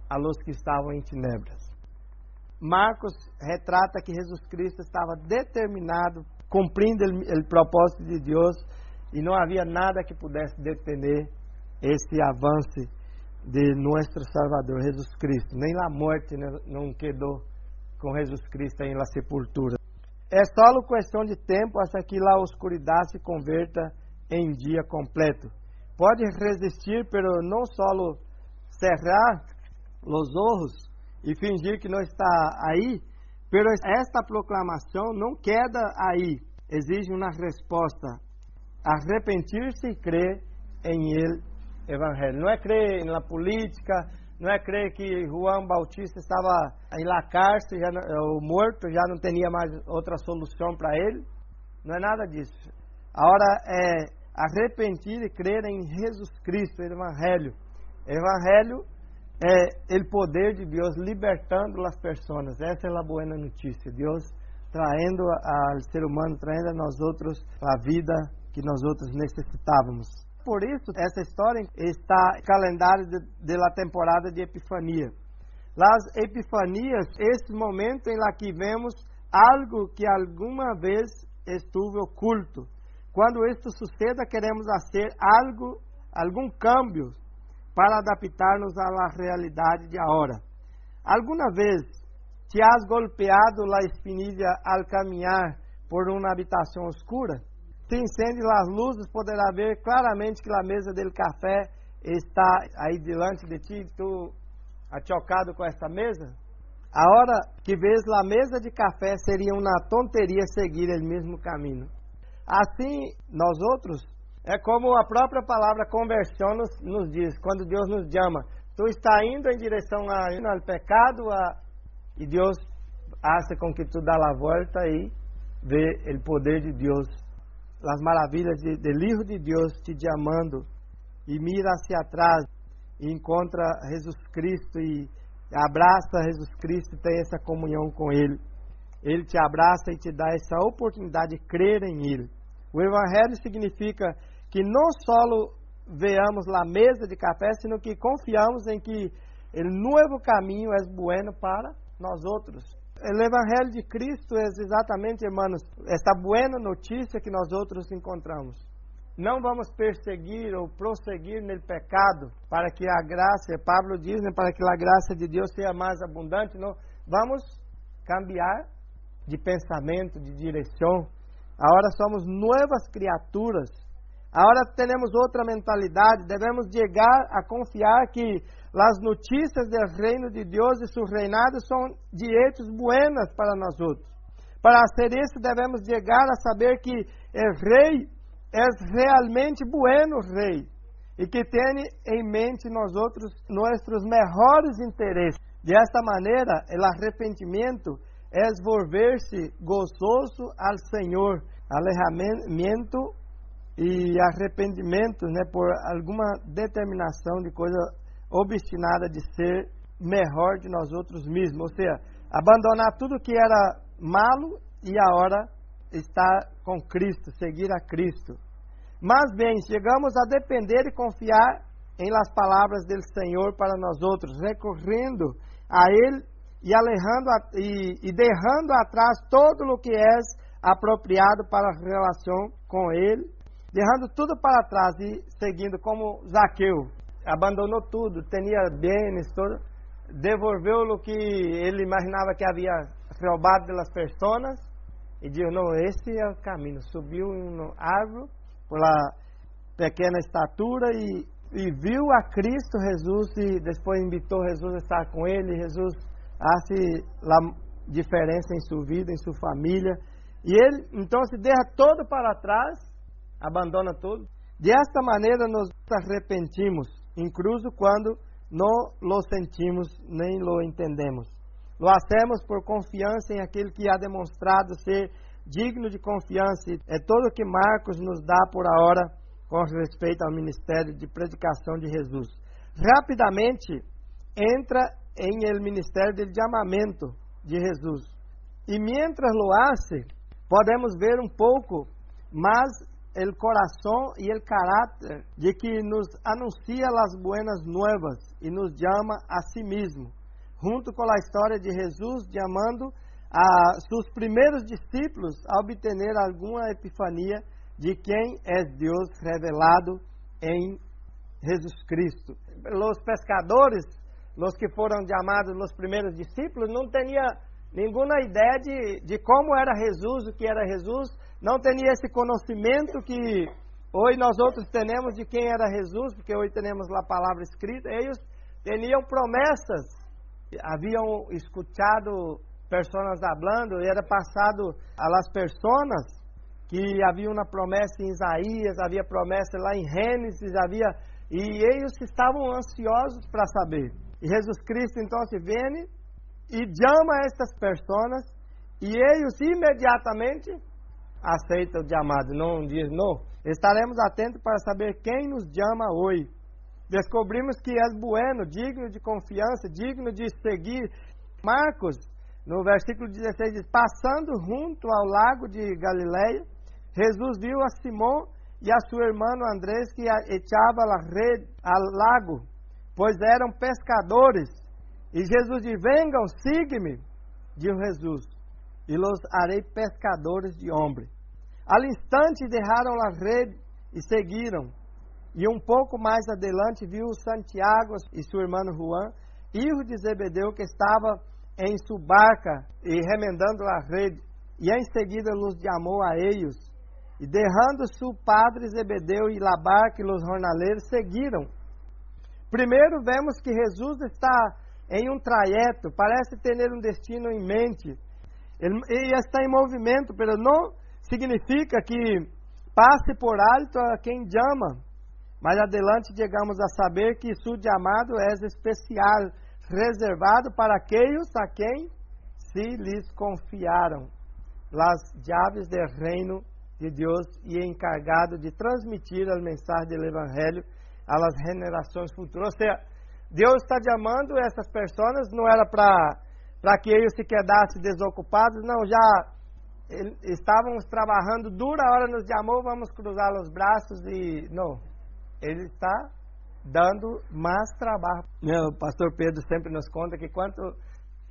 a los que estavam em tenebras. Marcos retrata que Jesus Cristo estava determinado cumprindo o propósito de Deus e não havia nada que pudesse detener esse avanço de nosso Salvador Jesus Cristo. Nem a morte não quedou com Jesus Cristo em la sepultura. É só questão de tempo até que a oscuridade se converta em dia completo. Pode resistir, pero não só cerrar os olhos e fingir que não está aí, Pero esta proclamação não queda aí, exige uma resposta. Arrepentir-se e crer em ele evangelho. Não é crer na política, não é crer que Juan Bautista estava em la cárcere, já, ou morto, já não tinha mais outra solução para ele. Não é nada disso. Agora é arrepentir e crer em Jesus Cristo, Evangelho. Evangelho é o poder de Deus libertando as pessoas. Essa é a boa notícia. Deus traindo ao ser humano, traindo a nós outros a vida que nós outros necessitávamos. Por isso, essa história está no calendário da temporada de Epifania. Las Epifanias, esse momento em que vemos algo que alguma vez estuve oculto. Quando isto suceda, queremos fazer algo, algum câmbio para adaptar-nos à realidade de agora. Alguma vez te has golpeado a espinilha ao caminhar por uma habitação escura? Se incende as luzes, poderá ver claramente que a mesa del café está aí diante de ti, tu achocado com esta mesa? A hora que vês a mesa de café seria uma tonteria seguir o mesmo caminho. Assim, nós outros é como a própria palavra conversão nos, nos diz, quando Deus nos chama. Tu está indo em direção ao pecado a, e Deus hace com que tu dá a volta e vê o poder de Deus, as maravilhas de Hijo de Deus te chamando e mira hacia atrás e encontra Jesus Cristo e abraça Jesus Cristo e tem essa comunhão com Ele. Ele te abraça e te dá essa oportunidade de crer em Ele. O Evangelho significa que não só veamos lá mesa de café, sino que confiamos em que o novo caminho é bueno para nós outros. O Evangelho de Cristo é exatamente, irmãos, esta boa notícia que nós outros encontramos. Não vamos perseguir ou prosseguir no pecado para que a graça, Pablo diz, né, para que a graça de Deus seja mais abundante. Não, vamos cambiar de pensamento, de direção. Agora somos novas criaturas Agora temos outra mentalidade, devemos chegar a confiar que as notícias do reino de Deus e seu reinado são direitos buenas para nós outros. Para ser isso, devemos chegar a saber que o rei é realmente bueno rei e que tem em mente nós outros nossos melhores interesses. Desta maneira, o arrependimento é volver-se gozoso ao Senhor, alejamento e arrependimento né, por alguma determinação de coisa obstinada de ser melhor de nós outros mesmos. Ou seja, abandonar tudo que era malo e agora estar com Cristo, seguir a Cristo. Mas bem, chegamos a depender e confiar em las palavras do Senhor para nós outros, recorrendo a Ele e alejando e, e derrando atrás todo o que é apropriado para a relação com Ele Derrando tudo para trás e seguindo como Zaqueu. Abandonou tudo, tinha bens, tudo. Devolveu o que ele imaginava que havia roubado das pessoas e disse: Não, esse é o caminho. Subiu em uma árvore, pela pequena estatura e, e viu a Cristo Jesus e depois invitou Jesus a estar com ele. Jesus hace a diferença em sua vida, em sua família. E ele então se derra todo para trás abandona tudo. Desta maneira nos arrepentimos, incluso quando não lo sentimos nem lo entendemos. Lo hacemos por confiança em aquele que ha demonstrado ser digno de confiança. É tudo o que Marcos nos dá por hora com respeito ao ministério de predicação de Jesus. Rapidamente entra em el ministério de chamamento de Jesus. E mientras lo hace, podemos ver um pouco mais el corazón y el carácter de que nos anuncia las buenas nuevas e nos llama a si mesmo, junto com a história de Jesus chamando a seus primeiros discípulos a obter alguma epifania de quem é Deus revelado em Jesus Cristo. Os pescadores, os que foram chamados os primeiros discípulos, não tinham nenhuma ideia de, de como era Jesus, o que era Jesus, não tinha esse conhecimento que hoje nós outros temos de quem era Jesus, porque hoje temos a palavra escrita. Eles tinham promessas, haviam escutado pessoas falando, e era passado las pessoas que havia uma promessa em Isaías, havia promessa lá em Gênesis, havia e eles estavam ansiosos para saber. E Jesus Cristo então se vem e chama estas pessoas e eles imediatamente aceita o chamado, não diz não. Estaremos atentos para saber quem nos chama hoje. Descobrimos que és bueno, digno de confiança, digno de seguir. Marcos, no versículo 16, diz: Passando junto ao lago de Galileia, Jesus viu a Simão e a sua irmã Andrés que echava a rede ao lago, pois eram pescadores. E Jesus disse: Venham, siga-me, disse Jesus e los harei pescadores de homens. Al instante deixaram a rede e seguiram. E um pouco mais adiante viu Santiago e seu irmão Juan, filho de Zebedeu, que estava em sua barca e remendando a rede. E em seguida los chamou a eles. E derrando seu padre Zebedeu e a barca e os jornaleiros seguiram. Primeiro vemos que Jesus está em um trajeto, parece ter um destino em mente ele, está em movimento, mas não significa que passe por alto a quem chama. Mas adelante chegamos a saber que seu chamado é especial, reservado para aqueles a quem se lhes confiaram as chaves do reino de Deus e encargado de transmitir a mensagem do Evangelho las generações futuras. Ou seja, Deus está chamando essas pessoas, não era para que eles se quedassem desocupados, não, já estávamos trabalhando dura, hora nos chamou, vamos cruzar os braços e. Não. Ele está dando mais trabalho. O pastor Pedro sempre nos conta que quanto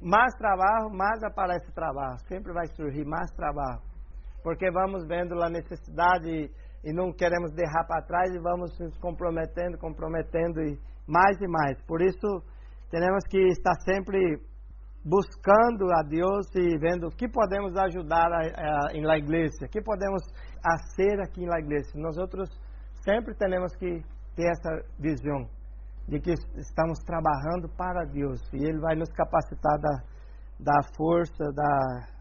mais trabalho, mais aparece trabalho. Sempre vai surgir mais trabalho. Porque vamos vendo a necessidade e não queremos deixar para trás e vamos nos comprometendo, comprometendo e mais e mais. Por isso, temos que estar sempre buscando a Deus e vendo o que podemos ajudar em la igreja, o que podemos fazer aqui em la igreja. Nós outros sempre temos que ter essa visão de que estamos trabalhando para Deus e Ele vai nos capacitar da, da força, da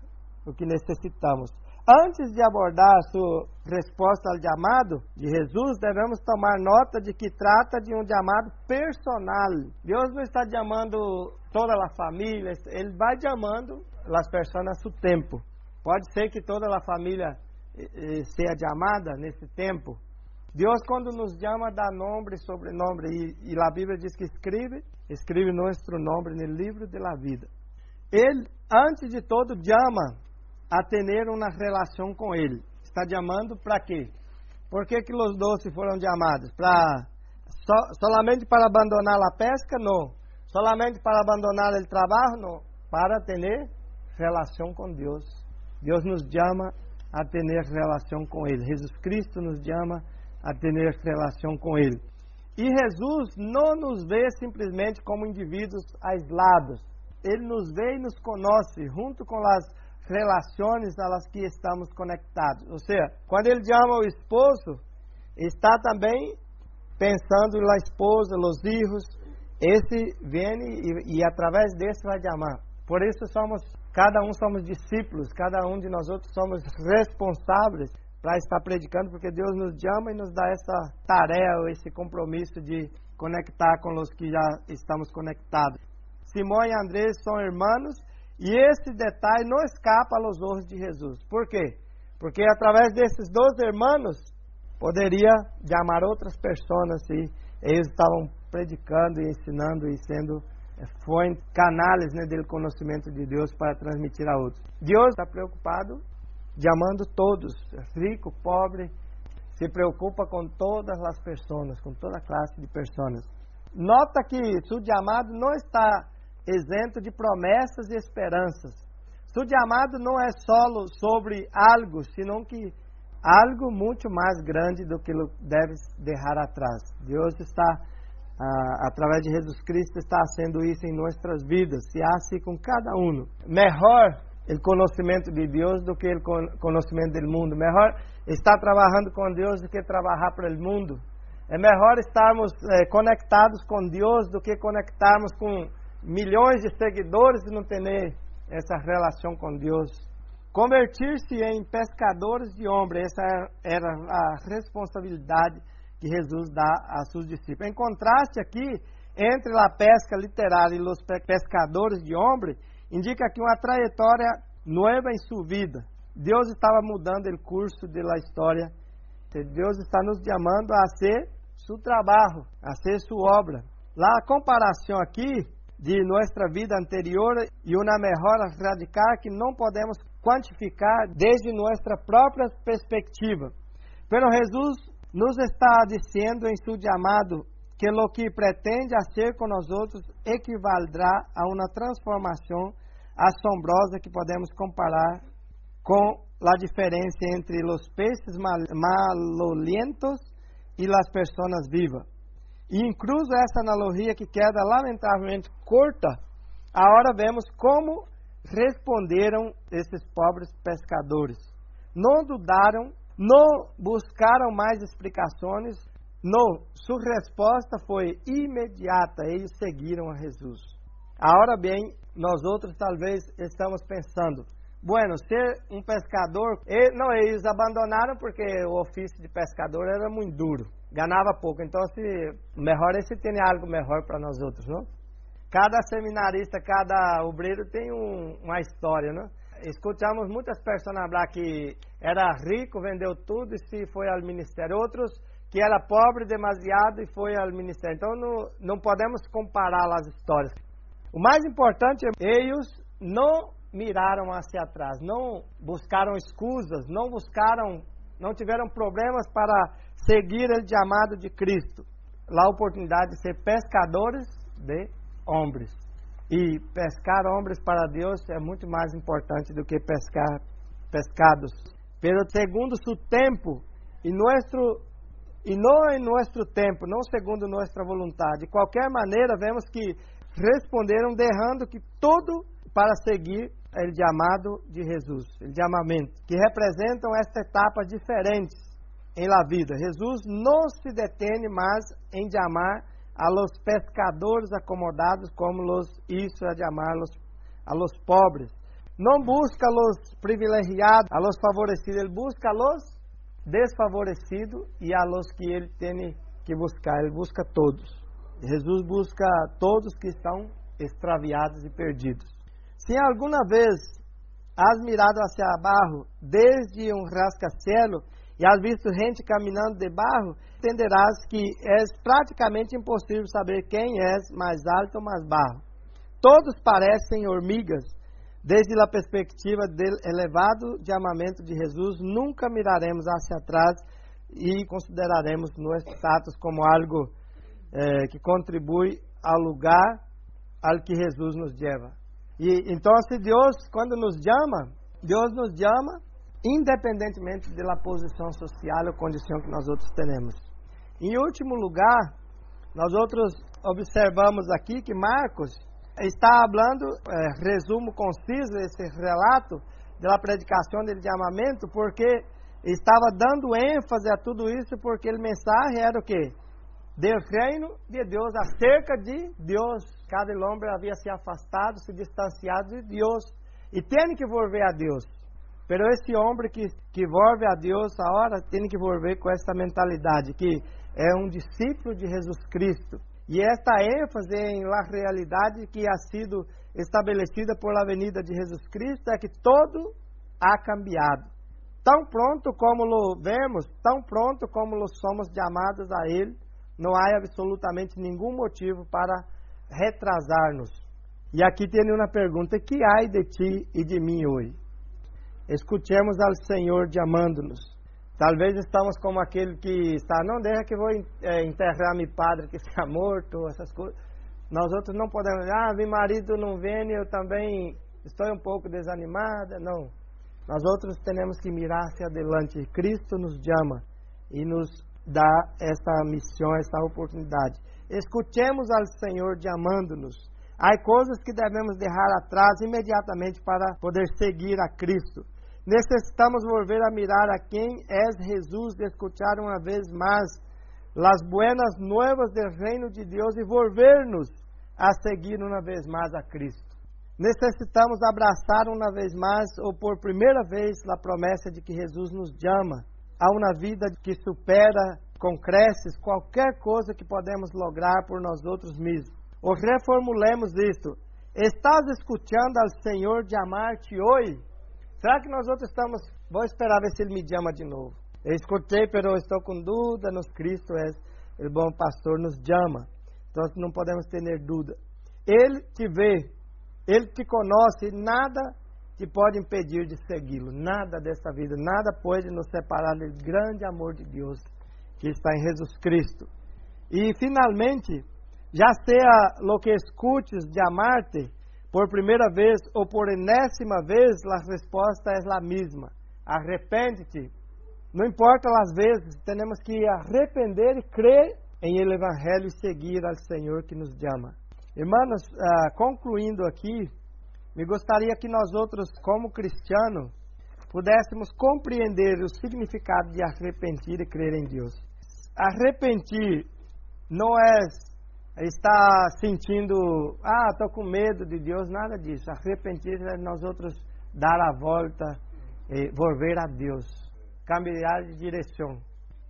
o que necessitamos. Antes de abordar sua resposta ao chamado de Jesus, devemos tomar nota de que trata de um chamado personal. Deus não está chamando toda a família, Ele vai chamando as pessoas a seu tempo. Pode ser que toda a família eh, eh, seja chamada nesse tempo. Deus, quando nos chama, dá nome sobrenome. E, e a Bíblia diz que escreve, escreve nosso nome no livro da vida. Ele, antes de todo, chama a ter uma relação com Ele. Está chamando para quê? Por que, que os doces foram chamados? Para so, solamente para abandonar a pesca? Não. Solamente para abandonar o trabalho? Não. Para ter relação com Deus. Deus nos chama a ter relação com Ele. Jesus Cristo nos chama a ter relação com Ele. E Jesus não nos vê simplesmente como indivíduos aislados. Ele nos vê e nos conhece junto com as relações las que estamos conectados. Ou seja, quando ele chama o esposo, está também pensando na esposa, nos filhos. Esse vem e, e através desse vai chamar. Por isso somos, cada um somos discípulos, cada um de nós outros somos responsáveis para estar predicando, porque Deus nos chama e nos dá essa tarefa, esse compromisso de conectar com os que já estamos conectados. Simão e André são irmãos e esse detalhe não escapa aos olhos de Jesus. Por quê? Porque através desses dois irmãos poderia chamar outras pessoas e eles estavam predicando e ensinando e sendo eh, fontes, canais né, do conhecimento de Deus para transmitir a outros. Deus está preocupado chamando todos, rico, pobre, se preocupa com todas as pessoas, com toda classe de pessoas. Nota que seu chamado não está isento de promessas e esperanças. Su chamado não é só sobre algo, senão que algo muito mais grande do que deve deixar atrás. Deus está, ah, através de Jesus Cristo, está fazendo isso em nossas vidas, se assim com cada um. Melhor o conhecimento de Deus do que o conhecimento do mundo. Melhor estar trabalhando com Deus do que trabalhar para o mundo. É melhor estarmos eh, conectados com Deus do que conectarmos com milhões de seguidores e não ter essa relação com Deus. Convertir-se em pescadores de homens, essa era a responsabilidade que Jesus dá a seus discípulos. Em contraste aqui entre a pesca literária e os pescadores de homens, indica que uma trajetória nova em sua vida. Deus estava mudando o curso da história. Deus está nos chamando a ser seu trabalho, a ser sua obra. Lá a comparação aqui de nossa vida anterior e uma melhora radical que não podemos quantificar desde nossa própria perspectiva. Pero Jesus nos está dizendo em seu chamado que o que pretende ser com nós outros equivaldrá a uma transformação assombrosa que podemos comparar com a diferença entre os peixes malolientos e as pessoas vivas. E incluso essa analogia que queda lamentavelmente curta, agora vemos como responderam esses pobres pescadores. Não dudaram, não buscaram mais explicações, não, sua resposta foi imediata, eles seguiram a Jesus. Agora bem, nós outros talvez estamos pensando, bueno, ser um pescador, não, eles abandonaram porque o ofício de pescador era muito duro ganhava pouco. Então, se melhor é se tem algo melhor para nós outros, não? Cada seminarista, cada obreiro tem um, uma história, não? Escutamos muitas pessoas falar que era rico, vendeu tudo e se foi ao ministério. Outros que era pobre demasiado e foi ao ministério. Então não, não podemos comparar as histórias. O mais importante é eles não miraram hacia atrás, não buscaram escusas, não buscaram, não tiveram problemas para seguir o chamado de Cristo. Lá a oportunidade de ser pescadores de homens. E pescar homens para Deus é muito mais importante do que pescar pescados. Pero segundo su tempo e nosso e não em nosso tempo, não segundo nossa vontade. De qualquer maneira, vemos que responderam derrando que tudo para seguir o chamado de Jesus, o chamamento, que representam estas etapas diferentes em la vida. Jesus não se detém mais em chamar a los pescadores acomodados como los hizo a chamar a los, a los pobres. Não busca los privilegiados, a los favorecidos, ele busca los desfavorecidos e a los que ele tem que buscar, ele busca todos. Jesus busca todos que estão extraviados e perdidos. Se alguma vez has mirado hacia abaixo desde um rascacelo e has visto gente caminhando de barro, entenderás que é praticamente impossível saber quem é mais alto ou mais baixo. Todos parecem hormigas. Desde a perspectiva do elevado chamamento de Jesus, nunca miraremos hacia atrás e consideraremos nosso status como algo eh, que contribui ao lugar ao que Jesus nos leva. E então, se Deus, quando nos chama, Deus nos chama independentemente da posição social ou condição que nós outros temos. Em último lugar, nós outros observamos aqui que Marcos está falando, é, resumo conciso esse relato da predicação do chamamento, porque estava dando ênfase a tudo isso, porque a mensagem era o quê? Do reino de Deus, acerca de Deus. Cada homem havia se afastado, se distanciado de Deus, e tem que volver a Deus. Pero esse homem que, que volve a Deus agora tem que volver com essa mentalidade, que é um discípulo de Jesus Cristo. E esta ênfase em la realidade que ha sido estabelecida por la venida de Jesus Cristo é que todo ha cambiado. Tão pronto como lo vemos, tão pronto como lo somos chamados a Ele, não há absolutamente nenhum motivo para retrasar-nos. E aqui tem uma pergunta: que há de ti e de mim hoje? Escutemos ao Senhor chamando-nos. Talvez estamos como aquele que está, não deixa que vou é, enterrar meu padre que está morto, essas coisas. Nós outros não podemos, ah, meu marido não vem, eu também estou um pouco desanimada. Não. Nós outros temos que mirar hacia adelante. Cristo nos chama e nos dá essa missão, essa oportunidade. Escutemos ao Senhor chamando-nos. Há coisas que devemos deixar atrás imediatamente para poder seguir a Cristo. Necessitamos volver a mirar a quem é Jesus, de escuchar uma vez mais as buenas novas do reino de Deus e volver-nos a seguir uma vez mais a Cristo. Necessitamos abraçar uma vez mais, ou por primeira vez, a promessa de que Jesus nos chama a uma vida que supera com creces qualquer coisa que podemos lograr por nós outros mesmos. Ou reformulemos isto. Estás escutando ao Senhor de amar-te hoje? Será que nós outros estamos. Vou esperar ver se ele me chama de novo. Eu escutei, pero estou com dúvida nos Cristo, é o bom pastor nos chama. Então não podemos ter dúvida. Ele te vê, ele te conhece, nada te pode impedir de segui-lo. Nada dessa vida, nada pode nos separar do grande amor de Deus que está em Jesus Cristo. E finalmente, já seja lo que escutes de amarte, por primeira vez ou por enésima vez, a resposta é a mesma. Arrepende-te. Não importa as vezes, temos que arrepender e crer em el Evangelho e seguir ao Senhor que nos chama. Irmãos, ah, concluindo aqui, me gostaria que nós outros, como cristianos, pudéssemos compreender o significado de arrepentir e crer em Deus. Arrepentir não é está sentindo, ah, estou com medo de Deus, nada disso. Arrepender é nós outros dar a volta, volver a Deus, cambiar de direção.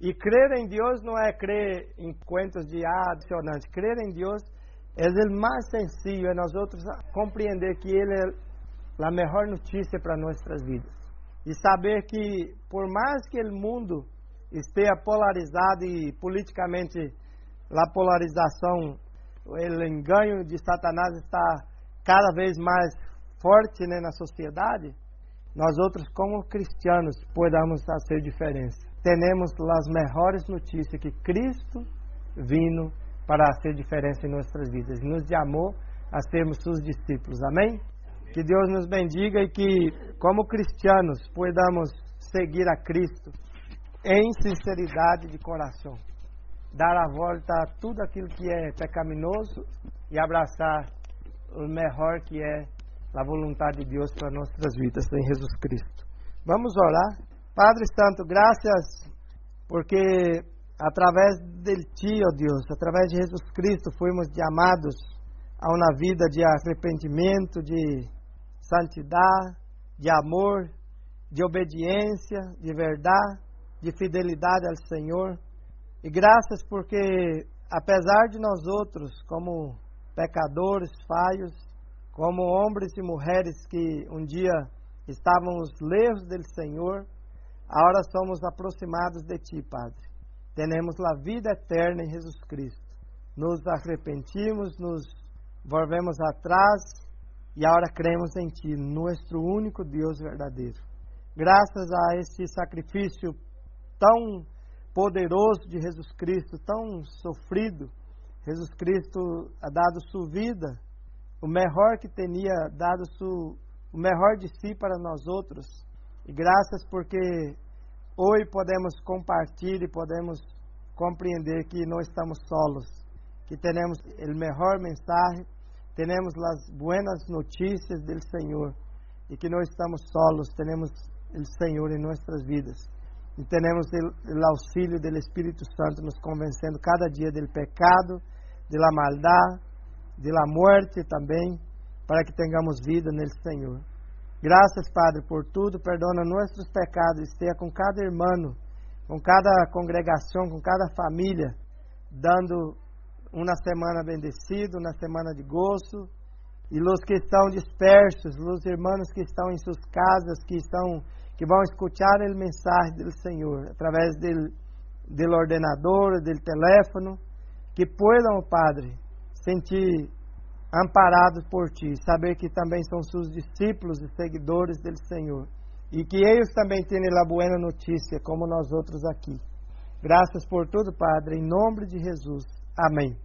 E crer em Deus não é crer em contos de ah, adicionantes. Crer em Deus é o mais sencillo, é nós outros compreender que Ele é a melhor notícia para nossas vidas. E saber que, por mais que o mundo esteja polarizado e politicamente a polarização, o engano de Satanás está cada vez mais forte né, na sociedade, nós outros como cristianos podamos fazer diferença. Temos as melhores notícias que Cristo vindo para fazer diferença em nossas vidas. Nos chamou a sermos seus discípulos. Amém? Que Deus nos bendiga e que, como cristianos, podamos seguir a Cristo em sinceridade de coração. Dar a volta a tudo aquilo que é pecaminoso e abraçar o melhor que é a vontade de Deus para nossas vidas em Jesus Cristo. Vamos orar. Padre Santo, graças porque através de Ti, ó Deus, através de Jesus Cristo, fomos chamados a uma vida de arrependimento, de santidade, de amor, de obediência, de verdade, de fidelidade ao Senhor. E graças porque, apesar de nós outros, como pecadores, falhos, como homens e mulheres que um dia estávamos lejos do Senhor, agora somos aproximados de Ti, Padre. Temos a vida eterna em Jesus Cristo. Nos arrepentimos, nos volvemos atrás e agora cremos em Ti, nosso único Deus verdadeiro. Graças a este sacrifício tão poderoso de Jesus Cristo, tão sofrido, Jesus Cristo ha dado sua vida, o melhor que tinha dado su, o melhor de si para nós outros. E graças porque hoje podemos compartilhar e podemos compreender que não estamos solos, que temos o melhor mensagem, temos as buenas notícias do Senhor e que não estamos solos, temos o Senhor em nossas vidas. E temos o auxílio do Espírito Santo nos convencendo cada dia do pecado, de la maldade, de la muerte também, para que tenhamos vida nele, Senhor. Graças, Padre, por tudo. Perdona nossos pecados. Esteja com cada irmão, com cada congregação, com cada família, dando uma semana bendecida, uma semana de gozo. E os que estão dispersos, os irmãos que estão em suas casas, que estão que vão escutar a mensagem do Senhor através do, do ordenador, do telefone, que puedan, Padre, sentir amparados por Ti, saber que também são seus discípulos e seguidores do Senhor, e que eles também tenham a boa notícia, como nós outros aqui. Graças por tudo, Padre, em nome de Jesus. Amém.